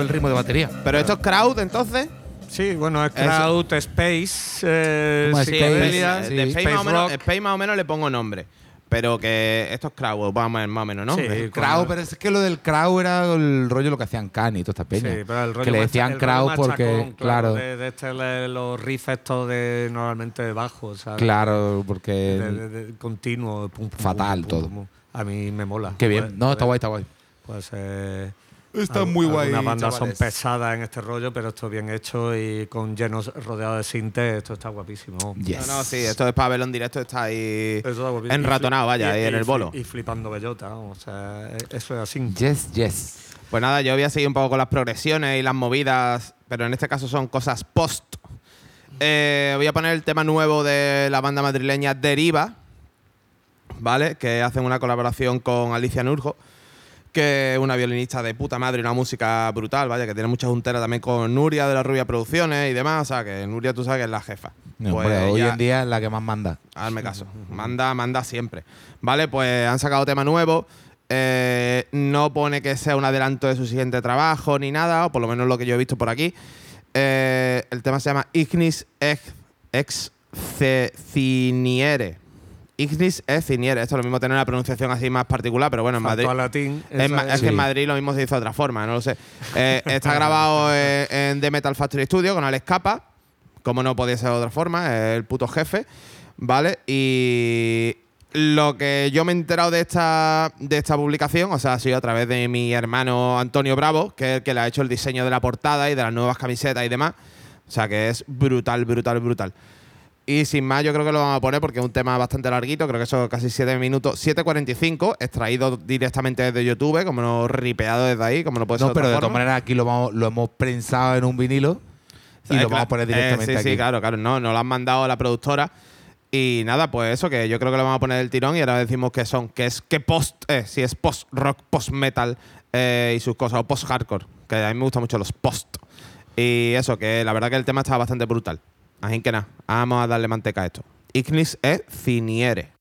El ritmo de batería. Pero esto es crowd, entonces. Sí, bueno, es. Crowd, Space, eh, Como Sí, psicodelia, sí. de Space, Space más o menos, Rock. Space más o menos le pongo nombre. Pero que esto es crowd, vamos a ver, más o menos, ¿no? Sí, Crow, cuando- pero es que lo del Crow era el rollo lo que hacían Kanye y todas estas peñas. Sí, pero el rollo que le decían el rollo Crow machacón, porque, claro, de, de este, los riffs estos de normalmente de bajo, ¿sabes? claro, porque De, de- de- continuo, pum, pum, Fatal pum, pum, todo. pum. A mí me mola. qué bien. No, está guay, está guay. Pues eh, Está al- muy guay, Algunas bandas son pesadas en este rollo, pero esto bien hecho y con llenos rodeados de sintes, esto está guapísimo. Yes. No, no, sí, esto es para verlo en directo, está ahí Esto está enratonado, vaya, y- ahí en el bolo. Y flipando bellota, o sea, eh, eso es así. Yes, yes. Pues nada, yo voy a seguir un poco con las progresiones y las movidas, pero en este caso son cosas post. Eh, voy a poner el tema nuevo de la banda madrileña Deriva, ¿vale? Que hacen una colaboración con Alicia Nurjo, que es una violinista de puta madre y una música brutal, vaya, que tiene mucha juntera también con Nuria de la Rubia Producciones y demás, o sea, que Nuria tú sabes que es la jefa. No, Pues hoy en día es la que más manda. Hazme caso. Manda, manda siempre. Vale, pues han sacado tema nuevo. Eh, no pone que sea un adelanto de su siguiente trabajo ni nada, o por lo menos lo que yo he visto por aquí. Eh, el tema se llama Ignis ex, ex ce- ciniere. Ignis ex ciniere. Esto es lo mismo tener una pronunciación así más particular, pero bueno, en Madrid. latín. Es, ma- es que en. Madrid lo mismo se hizo de otra forma, no lo sé. Eh, está grabado en, en The Metal Factory Studio con Alex Capa, como no podía ser de otra forma, es el puto jefe, ¿vale? Y lo que yo me he enterado de esta, de esta publicación, o sea, ha sido a través de mi hermano Antonio Bravo, que es el que le ha hecho el diseño de la portada y de las nuevas camisetas y demás. O sea, que es brutal, brutal, brutal. Y sin más, yo creo que lo vamos a poner porque es un tema bastante larguito, creo que son casi 7 minutos, 7.45, extraído directamente desde YouTube, como no ripeado desde ahí, como no puede ser No, pero de todas maneras aquí lo, vamos, lo hemos prensado en un vinilo y Eh, lo vamos a poner eh, directamente sí, aquí. Sí, claro, claro. No, nos lo han mandado la productora. Y nada, pues eso, que yo creo que lo vamos a poner el tirón y ahora decimos que son, que es que post, eh, si es post rock, post metal eh, y sus cosas, o post hardcore, que a mí me gustan mucho los post. Y eso, que la verdad que el tema está bastante brutal. Así que nada, vamos a darle manteca a esto. Ignis e Finiere.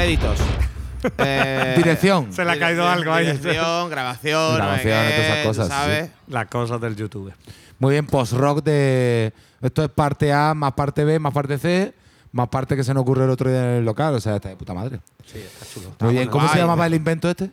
Créditos. Eh, Dirección. Se le ha caído algo ahí. Dirección, grabación, no Grabación, todas esas cosas, ¿sabes? Las cosas del YouTube. Muy bien, post-rock de. Esto es parte A, más parte B, más parte C, más parte que se nos ocurrió el otro día en el local. O sea, está de puta madre. Sí, está chulo. Muy bien, ¿cómo se llamaba el invento este?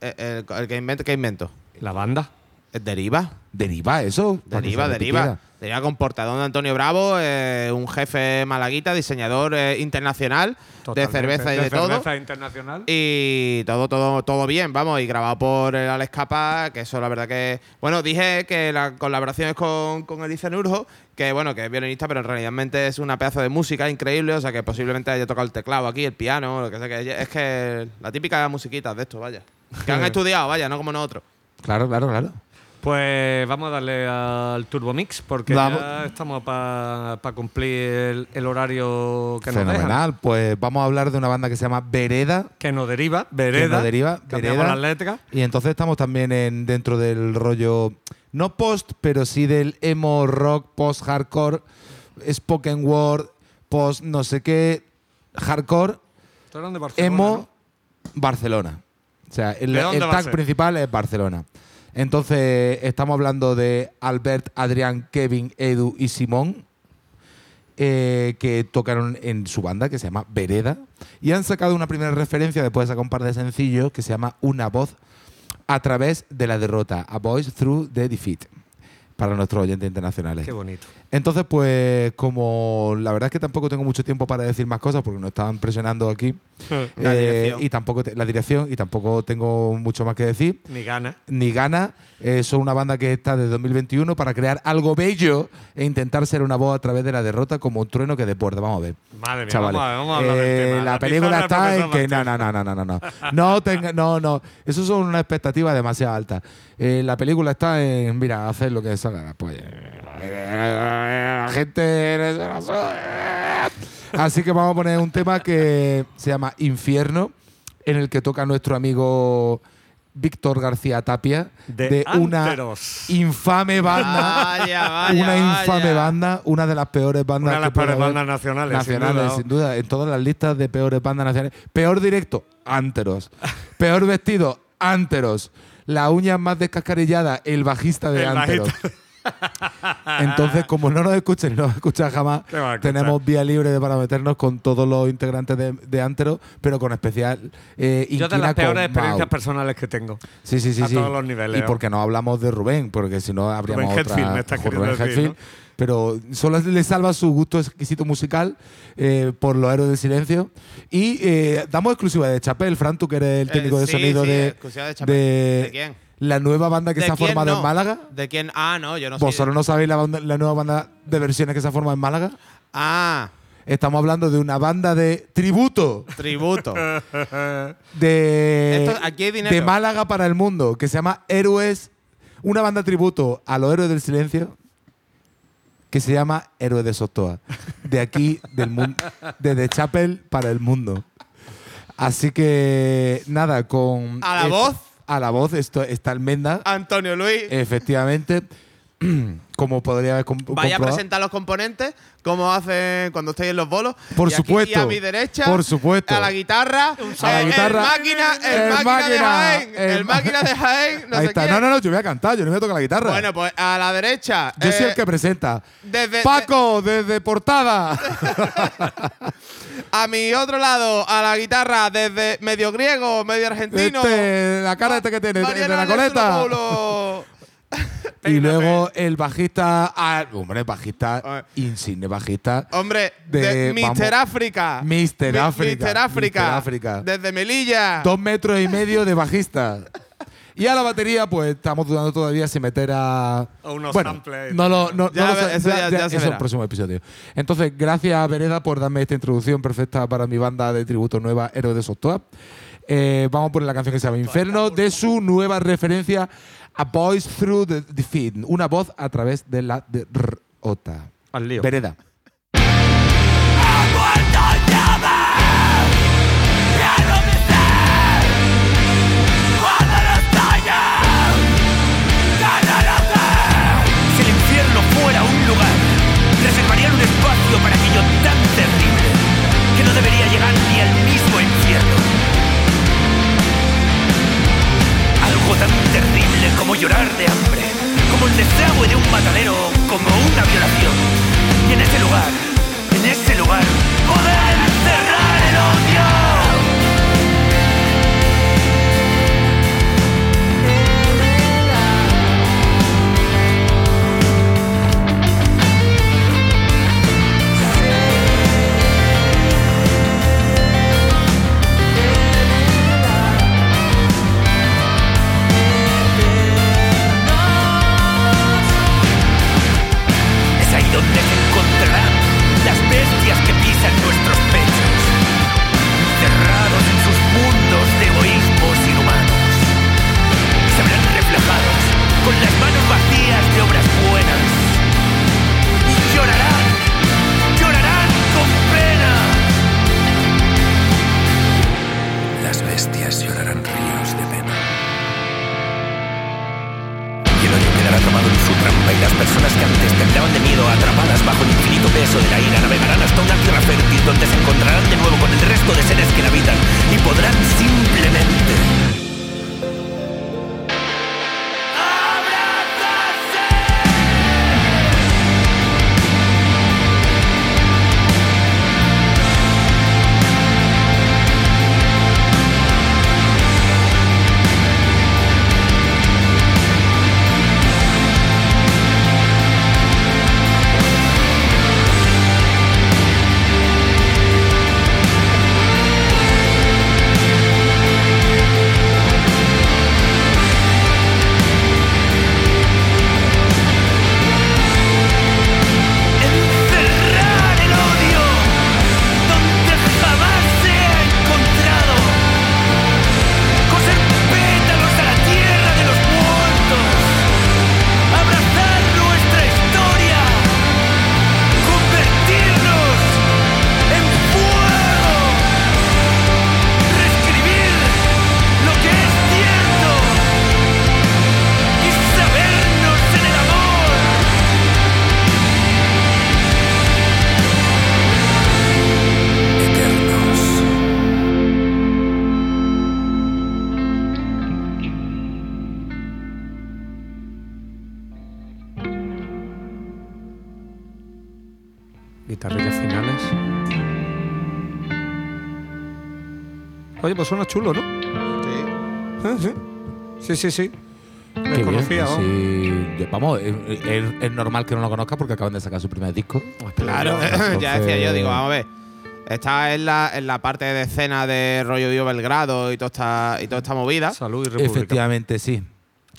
Eh, el, el que invento, ¿qué invento? La banda. ¿Es Deriva. Deriva, eso. Deriva, deriva. Repitiera. Deriva con portadón de Antonio Bravo, eh, un jefe malaguita, diseñador eh, internacional Totalmente. de cerveza y de, todo. cerveza internacional. Y todo, todo, todo bien, vamos, y grabado por el Alex Capa, que eso la verdad que. Bueno, dije que la colaboración es con, con Elisa Nurjo, que bueno, que es violinista, pero en realidad es una pedazo de música increíble, o sea que posiblemente haya tocado el teclado aquí, el piano, lo que sea, que es que la típica musiquita de esto, vaya. Que han estudiado, vaya, no como nosotros. Claro, claro, claro. Pues vamos a darle al Turbo Mix porque Vamos. ya estamos para cumplir el, el horario que nos dejan. Fenomenal. Pues vamos a hablar de una banda que se llama Vereda. Que nos deriva, Vereda. Que nos deriva, Vereda. las letras. Y entonces estamos también en, dentro del rollo, no post, pero sí del emo rock, post hardcore, spoken word, post no sé qué, hardcore, Estoy hablando de Barcelona, emo, ¿no? Barcelona. O sea, el, ¿De dónde el tag principal es Barcelona. Entonces, estamos hablando de Albert, Adrián, Kevin, Edu y Simón, eh, que tocaron en su banda que se llama Vereda. Y han sacado una primera referencia después de sacar un par de sencillos que se llama Una voz a través de la derrota, A Voice Through the Defeat, para nuestros oyentes internacionales. Qué bonito. Entonces, pues, como la verdad es que tampoco tengo mucho tiempo para decir más cosas porque nos estaban presionando aquí. La eh, y tampoco te- la dirección y tampoco tengo mucho más que decir Ni gana. ni gana. Eh, son una banda que está desde 2021 para crear algo bello e intentar ser una voz a través de la derrota como un trueno que desborda. Vamos a ver. Madre mía, Chavales. vamos a, vamos a hablar del Eh, tema. la película está en que no, no, no, no, no, no, no. No tenga, no, no. Eso son una expectativa demasiado alta. Eh, la película está en, mira, hacer lo que la polla. La gente. Así que vamos a poner un tema que se llama Infierno, en el que toca nuestro amigo Víctor García Tapia De una infame banda. Vaya, vaya. una infame vaya. banda, una de las peores bandas Una de las peores bandas nacionales. nacionales, sin duda, en todas las listas de peores bandas nacionales. Peor directo, Anteros. Peor vestido, Anteros. La uña más descascarillada, el bajista de El Anteros. bajista. Entonces, como no nos escuchen, no nos escuchan jamás, tenemos vía libre de para meternos con todos los integrantes de, de Anteros, pero con especial eh, Yo de las peores experiencias Mau. personales que tengo. Sí, sí, sí. a sí. todos los niveles, Y porque no hablamos de Rubén, porque si no habríamos Rubén otra. Hetfield, me estás Rubén queriendo decir, Hetfield, ¿no? Pero solo le salva su gusto exquisito musical eh, por los héroes del silencio. Y eh, damos exclusiva de Chapel, Fran, tú que eres el Eh, técnico de sonido sí, de, exclusiva de Chapel. de ¿De quién? La nueva banda que ¿De se ha formado no? en Málaga. ¿De quién? Ah, no, yo no sé. ¿Vosotros no sabéis la, banda- la nueva banda de versiones que se ha formado en Málaga? Ah, Estamos hablando de una banda de tributo tributo. de, Esto- aquí hay dinero. de Málaga para el mundo, que se llama Héroes, una banda tributo a los héroes del silencio, que se llama Héroes de Sotoa. De aquí, del mundo, desde Chapel para el mundo. Así que, nada, con. ¿A la voz? A la voz, esto está Almenda, Antonio Luis. efectivamente. Como podría haber com- Vaya a presentar los componentes, como hacen cuando estáis en los bolos. Por Y aquí, supuesto. y a mi derecha, Por supuesto. a la guitarra, A la el- guitarra. el máquina, el, El máquina, de Jaén, el, máquina de Jaén, no Ahí sé está. quién. No, no, no, yo voy a cantar, yo no voy a tocar la guitarra. Bueno, pues a la derecha. yo soy eh, el que presenta. desde- Paco, desde portada. A mi otro lado, a la guitarra, desde medio griego, medio argentino. Este, la cara este que tiene, de Mariano la coleta. Y luego el bajista, ah, hombre, bajista insigne, bajista. Hombre, De- de, Mister vamos. África. Mister Mi- África, Mister África. Mister África. Desde Melilla. Dos metros y medio de bajista. Y a la batería, pues estamos dudando todavía si meter a. A unos bueno, samples. No lo, no, Ya no lo sé, eso ya- ya se eso verá. el próximo episodio. Entonces, gracias, Vereda, por darme esta introducción perfecta para mi banda de tributo nueva, Héroes de Sotoa. Eh, vamos a poner la canción que se llama Inferno, de su nueva referencia A Voice Through the Defeat. Una voz a través de la derrota. Al lío. Vereda. Si el infierno fuera un lugar, reservarían un espacio para aquello tan terrible. tan terrible como llorar de hambre, como el desagüe de un matadero, como una violación. Y en ese lugar, en ese lugar, poder cerrar el odio. Suena chulo, ¿no? Ah, Sí. Sí, sí, sí. Qué bien, Desconocía, vamos. sí. Vamos, es, es- es normal que no lo conozca porque acaban de sacar su primer disco. Claro, ya Entonces- decía yo, digo, vamos a ver. Está en la, en la parte de escena de rollo Dio Belgrado y toda esta, y toda esta movida. Salud y República. Efectivamente, sí.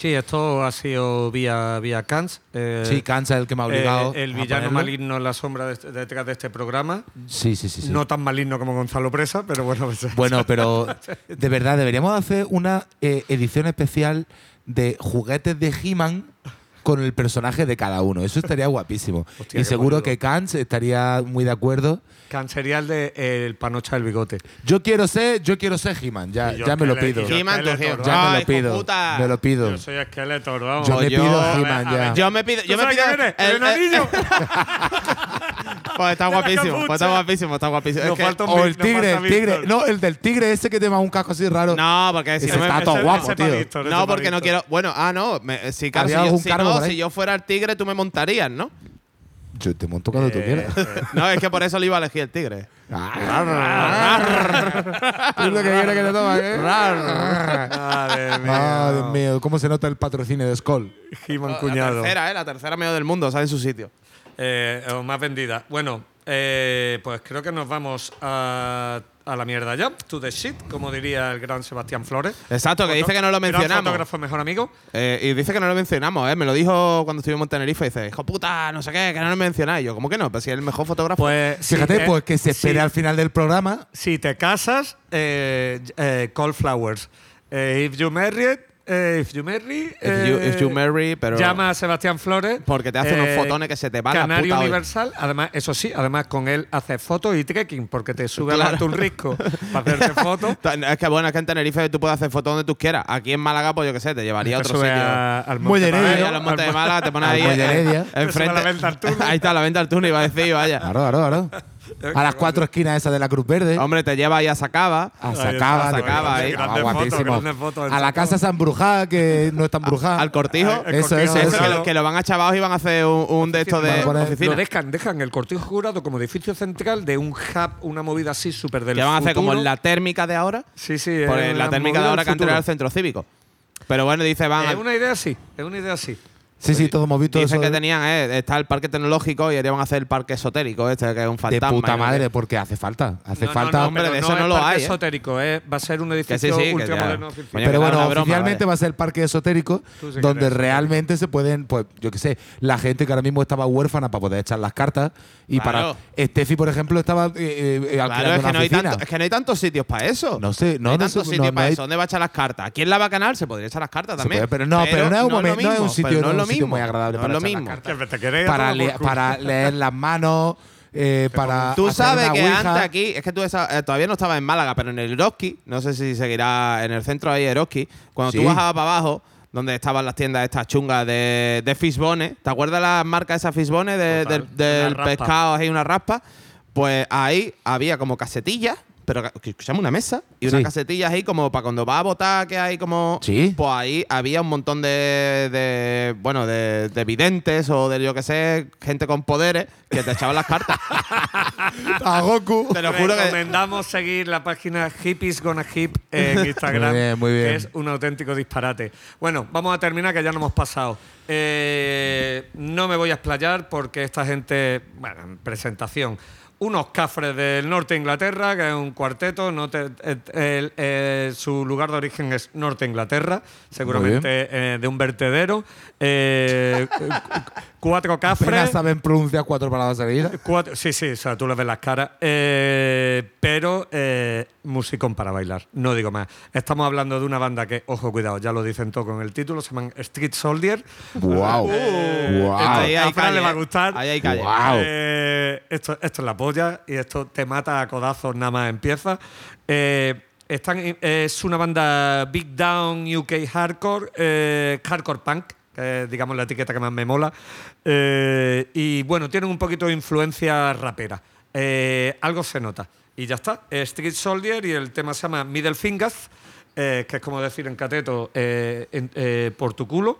Sí, esto ha sido vía, vía Cans. eh, Sí, Cansa es el que me ha obligado. eh, el a villano ponerlo. maligno en la sombra de este- detrás de este programa. Sí, sí, sí. sí. No tan maligno como Gonzalo Presa, pero bueno. pues- Bueno, pero de verdad, deberíamos hacer una eh, edición especial de juguetes de He-Man con el personaje de cada uno. Eso estaría guapísimo. Hostia, y seguro que Kant estaría muy de acuerdo. Cans sería el de el panocha del bigote. Yo quiero ser, yo quiero ser He-Man. Ya, ya me lo pido. He-Man, Skeletor, He-Man. Ya me lo pido. puta. Me lo pido. Yo soy esqueleto, vamos. Yo me yo- pido He-Man ya. Yo me pido. Yo ¿Tú me pido. el- ¿El enanillo? Pues está guapísimo, pues está guapísimo, está guapísimo. Es que- un O el tigre, el tigre. No, el del tigre ese que te va un casco así raro. no, porque si Ese no me, está todo guapo, tío. No, porque no quiero. Bueno, ah, no. me- si, claro, si, ¿Había yo, algún si cargo no, por ahí? si yo fuera el tigre, tú me montarías, ¿no? Yo te monto cuando tú Eh, quieras. No, es que por eso le iba a elegir el tigre. ¿Tú lo que quieres que te toma, eh? Madre mía. Ah, Dios mío, cómo se nota el patrocinio de Skoll. He-Man La cuñado. tercera, ¿eh? La tercera medio del mundo, ¿sabes? En su sitio. Eh, o más vendida. Bueno, eh, pues creo que nos vamos a, a la mierda ya. To the shit, como diría el gran Sebastián Flores. Exacto, que dice que no lo mencionamos. fotógrafo, mejor amigo. Eh, y dice que no lo mencionamos, ¿eh? Me lo dijo cuando estuvimos en Tenerife. Dice, hijo puta, no sé qué, que no lo mencionáis. Y yo, ¿cómo que no? Pues si es el mejor fotógrafo. Pues Fíjate, eh, pues que se espere al final del programa. Si te casas, eh, eh, call flowers. Eh, if you married, eh, if you marry, If you- eh, if you marry, pero- llama a Sebastián Flores. eh, Porque te hace unos fotones que se te van la Canario puta olla. Universal, además, eso sí, además con él haces fotos y trekking, porque te sube Claro. a un risco para hacerte fotos. Es que bueno, es que en Tenerife tú puedes hacer fotos donde tú quieras. Aquí en Málaga, pues yo qué sé, te llevaría a Te otro sube sitio. a- al Monte al montes de Málaga, te pones ahí eh, Heredia. enfrente. Te sube a la venta al túnel. Ahí está, la venta al túnel, iba a decir, vaya. Claro, claro, claro. A las cuatro esquinas esas de la Cruz Verde. Hombre, te lleva ahí a Sacaba. A Sacaba, de- Sacaba ahí. Estaba Grandes fotos, guapísimo. grandes fotos en A la casa esa embrujada, que no está embrujada. Al cortijo. Eso, cortijo eso, Eso, eso. que, lo, que lo van a chavados y van a hacer un, un de estos a de oficina. Dejan, dejan el cortijo jurado como edificio central de un hub, una movida así súper del Que van a hacer como futuro. la térmica de ahora. Sí, sí. Por es la térmica de ahora que el futuro. centro cívico. Pero bueno, dice, van Es a- una idea así, es una idea así. Sí, sí, todos hemos visto Dicen eso. que de- tenían, eh, está el parque tecnológico y van a hacer el parque esotérico, este, que es un de fantasma. puta no sé madre, porque hace falta. Hace No, falta. no, no, Hombre, de eso es no lo parque hay, ¿eh? esotérico, eh, va a ser un sí, edificio sí, que ultramoderno Pero bueno, broma, oficialmente va a ser el parque esotérico, sí donde eres realmente se pueden, pues, yo qué sé, la gente que ahora mismo estaba huérfana para poder echar las cartas. Y Claro. para. Steffi, por ejemplo, estaba eh, eh, Claro, es que, una no hay oficina. tanto- es que no hay tantos sitios para eso. No sé, no, hay no tantos sitios para eso. ¿Dónde va a echar las cartas? Aquí en la Bacanal se podría echar las cartas también. pero no, pero no es un momento- no es un sitio- sitio mismo, muy agradable no para es lo las mismo. cartas. Te para, le- leer las manos, eh, para. Tú sabes que ouija. antes aquí, es que tú esa- eh, todavía no estabas en Málaga, pero en el Eroski, no sé si seguirá en el centro ahí Eroski, cuando Sí. tú bajabas para abajo, donde estaban las tiendas estas chungas de, de Fishbone, ¿te acuerdas las marcas esas Fishbone de- del, del pescado ahí, una raspa? Pues ahí había como casetillas, pero que- que escuchamos una mesa y unas Sí. casetillas ahí como para cuando vas a votar, que hay como... Sí. Pues ahí había un montón de, de, bueno, de, de videntes o de yo que sé, gente con poderes que te echaban las cartas. A Goku. Te lo juro que... Recomendamos seguir la página Hippies Gonna Hip en Instagram. Muy bien, muy bien. Que es un auténtico disparate. Bueno, vamos a terminar que ya no hemos pasado. Eh, no me voy a explayar porque esta gente, bueno, en presentación. Unos cafres del norte de Inglaterra, que es un cuarteto. no te- eh, el- eh, su lugar de origen es Norte de Inglaterra, seguramente eh, de un vertedero. Eh, cu- cu- cuatro cafres. Apenas saben pronunciar cuatro palabras seguidas. Cuatro- sí, sí, o sea, tú les ves las caras. Eh, pero eh, musicón para bailar, no digo más. Estamos hablando de una banda que, ojo, cuidado, ya lo dicen todo con el título, se llaman Street Soldier. ¡Wow! Eh, Wow. esto Ahí hay a Fran calle, le va a gustar. Ahí hay calle. Eh, esto, esto es la polla y esto te mata a codazos nada más empieza. Eh, es una banda Big Down UK Hardcore, eh, Hardcore Punk, que es digamos la etiqueta que más me mola. Eh, y bueno, tienen un poquito de influencia rapera. Algo se nota. Y ya está. Street Soldier y el tema se llama Middle Fingers, que es como decir en cateto por tu culo.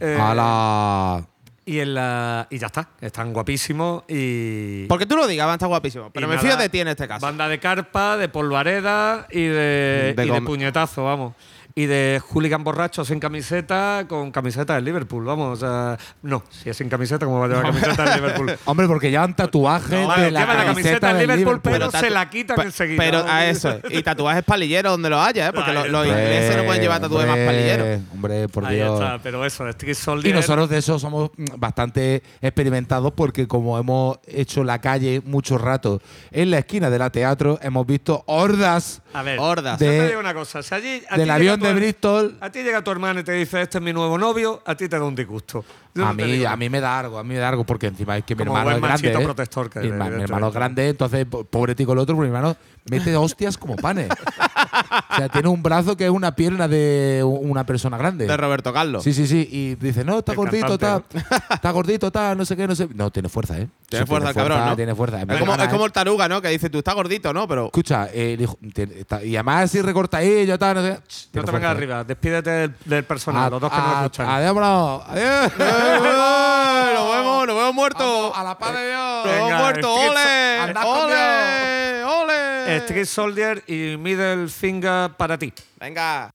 ¡Hala! Y, en la, y ya está, están guapísimos y. Porque tú lo digas, van a estar guapísimos. Pero me nada, fío de ti en este caso. Banda de carpa, de polvareda y de, De y de puñetazo, vamos. Y de hooligan borrachos sin camiseta con camiseta del Liverpool, vamos. o sea, no, si es sin camiseta, ¿cómo va a llevar camiseta del Liverpool? Hombre, porque llevan tatuajes Vale, de la lleva la camiseta del Liverpool, pero, Pero se la quitan enseguida. Pero a eso. es. Y tatuajes palilleros donde los haya, ¿eh? Porque los ingleses no pueden llevar tatuajes más palilleros. Hombre, por Ahí Dios. está, pero eso, Soldier. Y nosotros de eso somos mm, bastante experimentados porque como hemos hecho la calle mucho rato en la esquina de la teatro, hemos visto hordas A ver, Hordas. yo De- te digo una cosa. Si allí, del avión tu- Bristol. A ti llega tu hermano y te dice, este es mi nuevo novio, a ti te da un disgusto. A mí, digo a mí me da algo, a mí me da algo, porque encima es que mi Como hermano es grande. ¿eh? protector que mi, eres, herma- mi hermano es grande, entonces, po- pobre tico el otro, pero mi hermano mete hostias como panes. o sea, tiene un brazo que es una pierna de una persona grande. De Roberto Carlos. Sí, sí, sí. Y dice, no, está El gordito, está, está gordito, está, no sé qué, no sé. No, tiene fuerza, ¿eh? Tiene Sí, fuerza cabrón. Tiene fuerza. Me Es como, gana, es como el taruga, ¿no? Que dice, tú estás gordito, ¿no? Pero. Escucha, eh, tiene- está- y además así recortadillo, tal, no sé. No te vengas arriba, despídete del, del personal, A- los dos que nos a- escuchan. Adiós, bro. Adiós. ¡Eh, ¡Nos vemos! ¡Nos vemos muertos! A la paz de Dios. ¡Nos vemos muertos! ¡Ole! ¡Ole! ¡Ole! Street Soldier y Middle Finger para ti. Venga.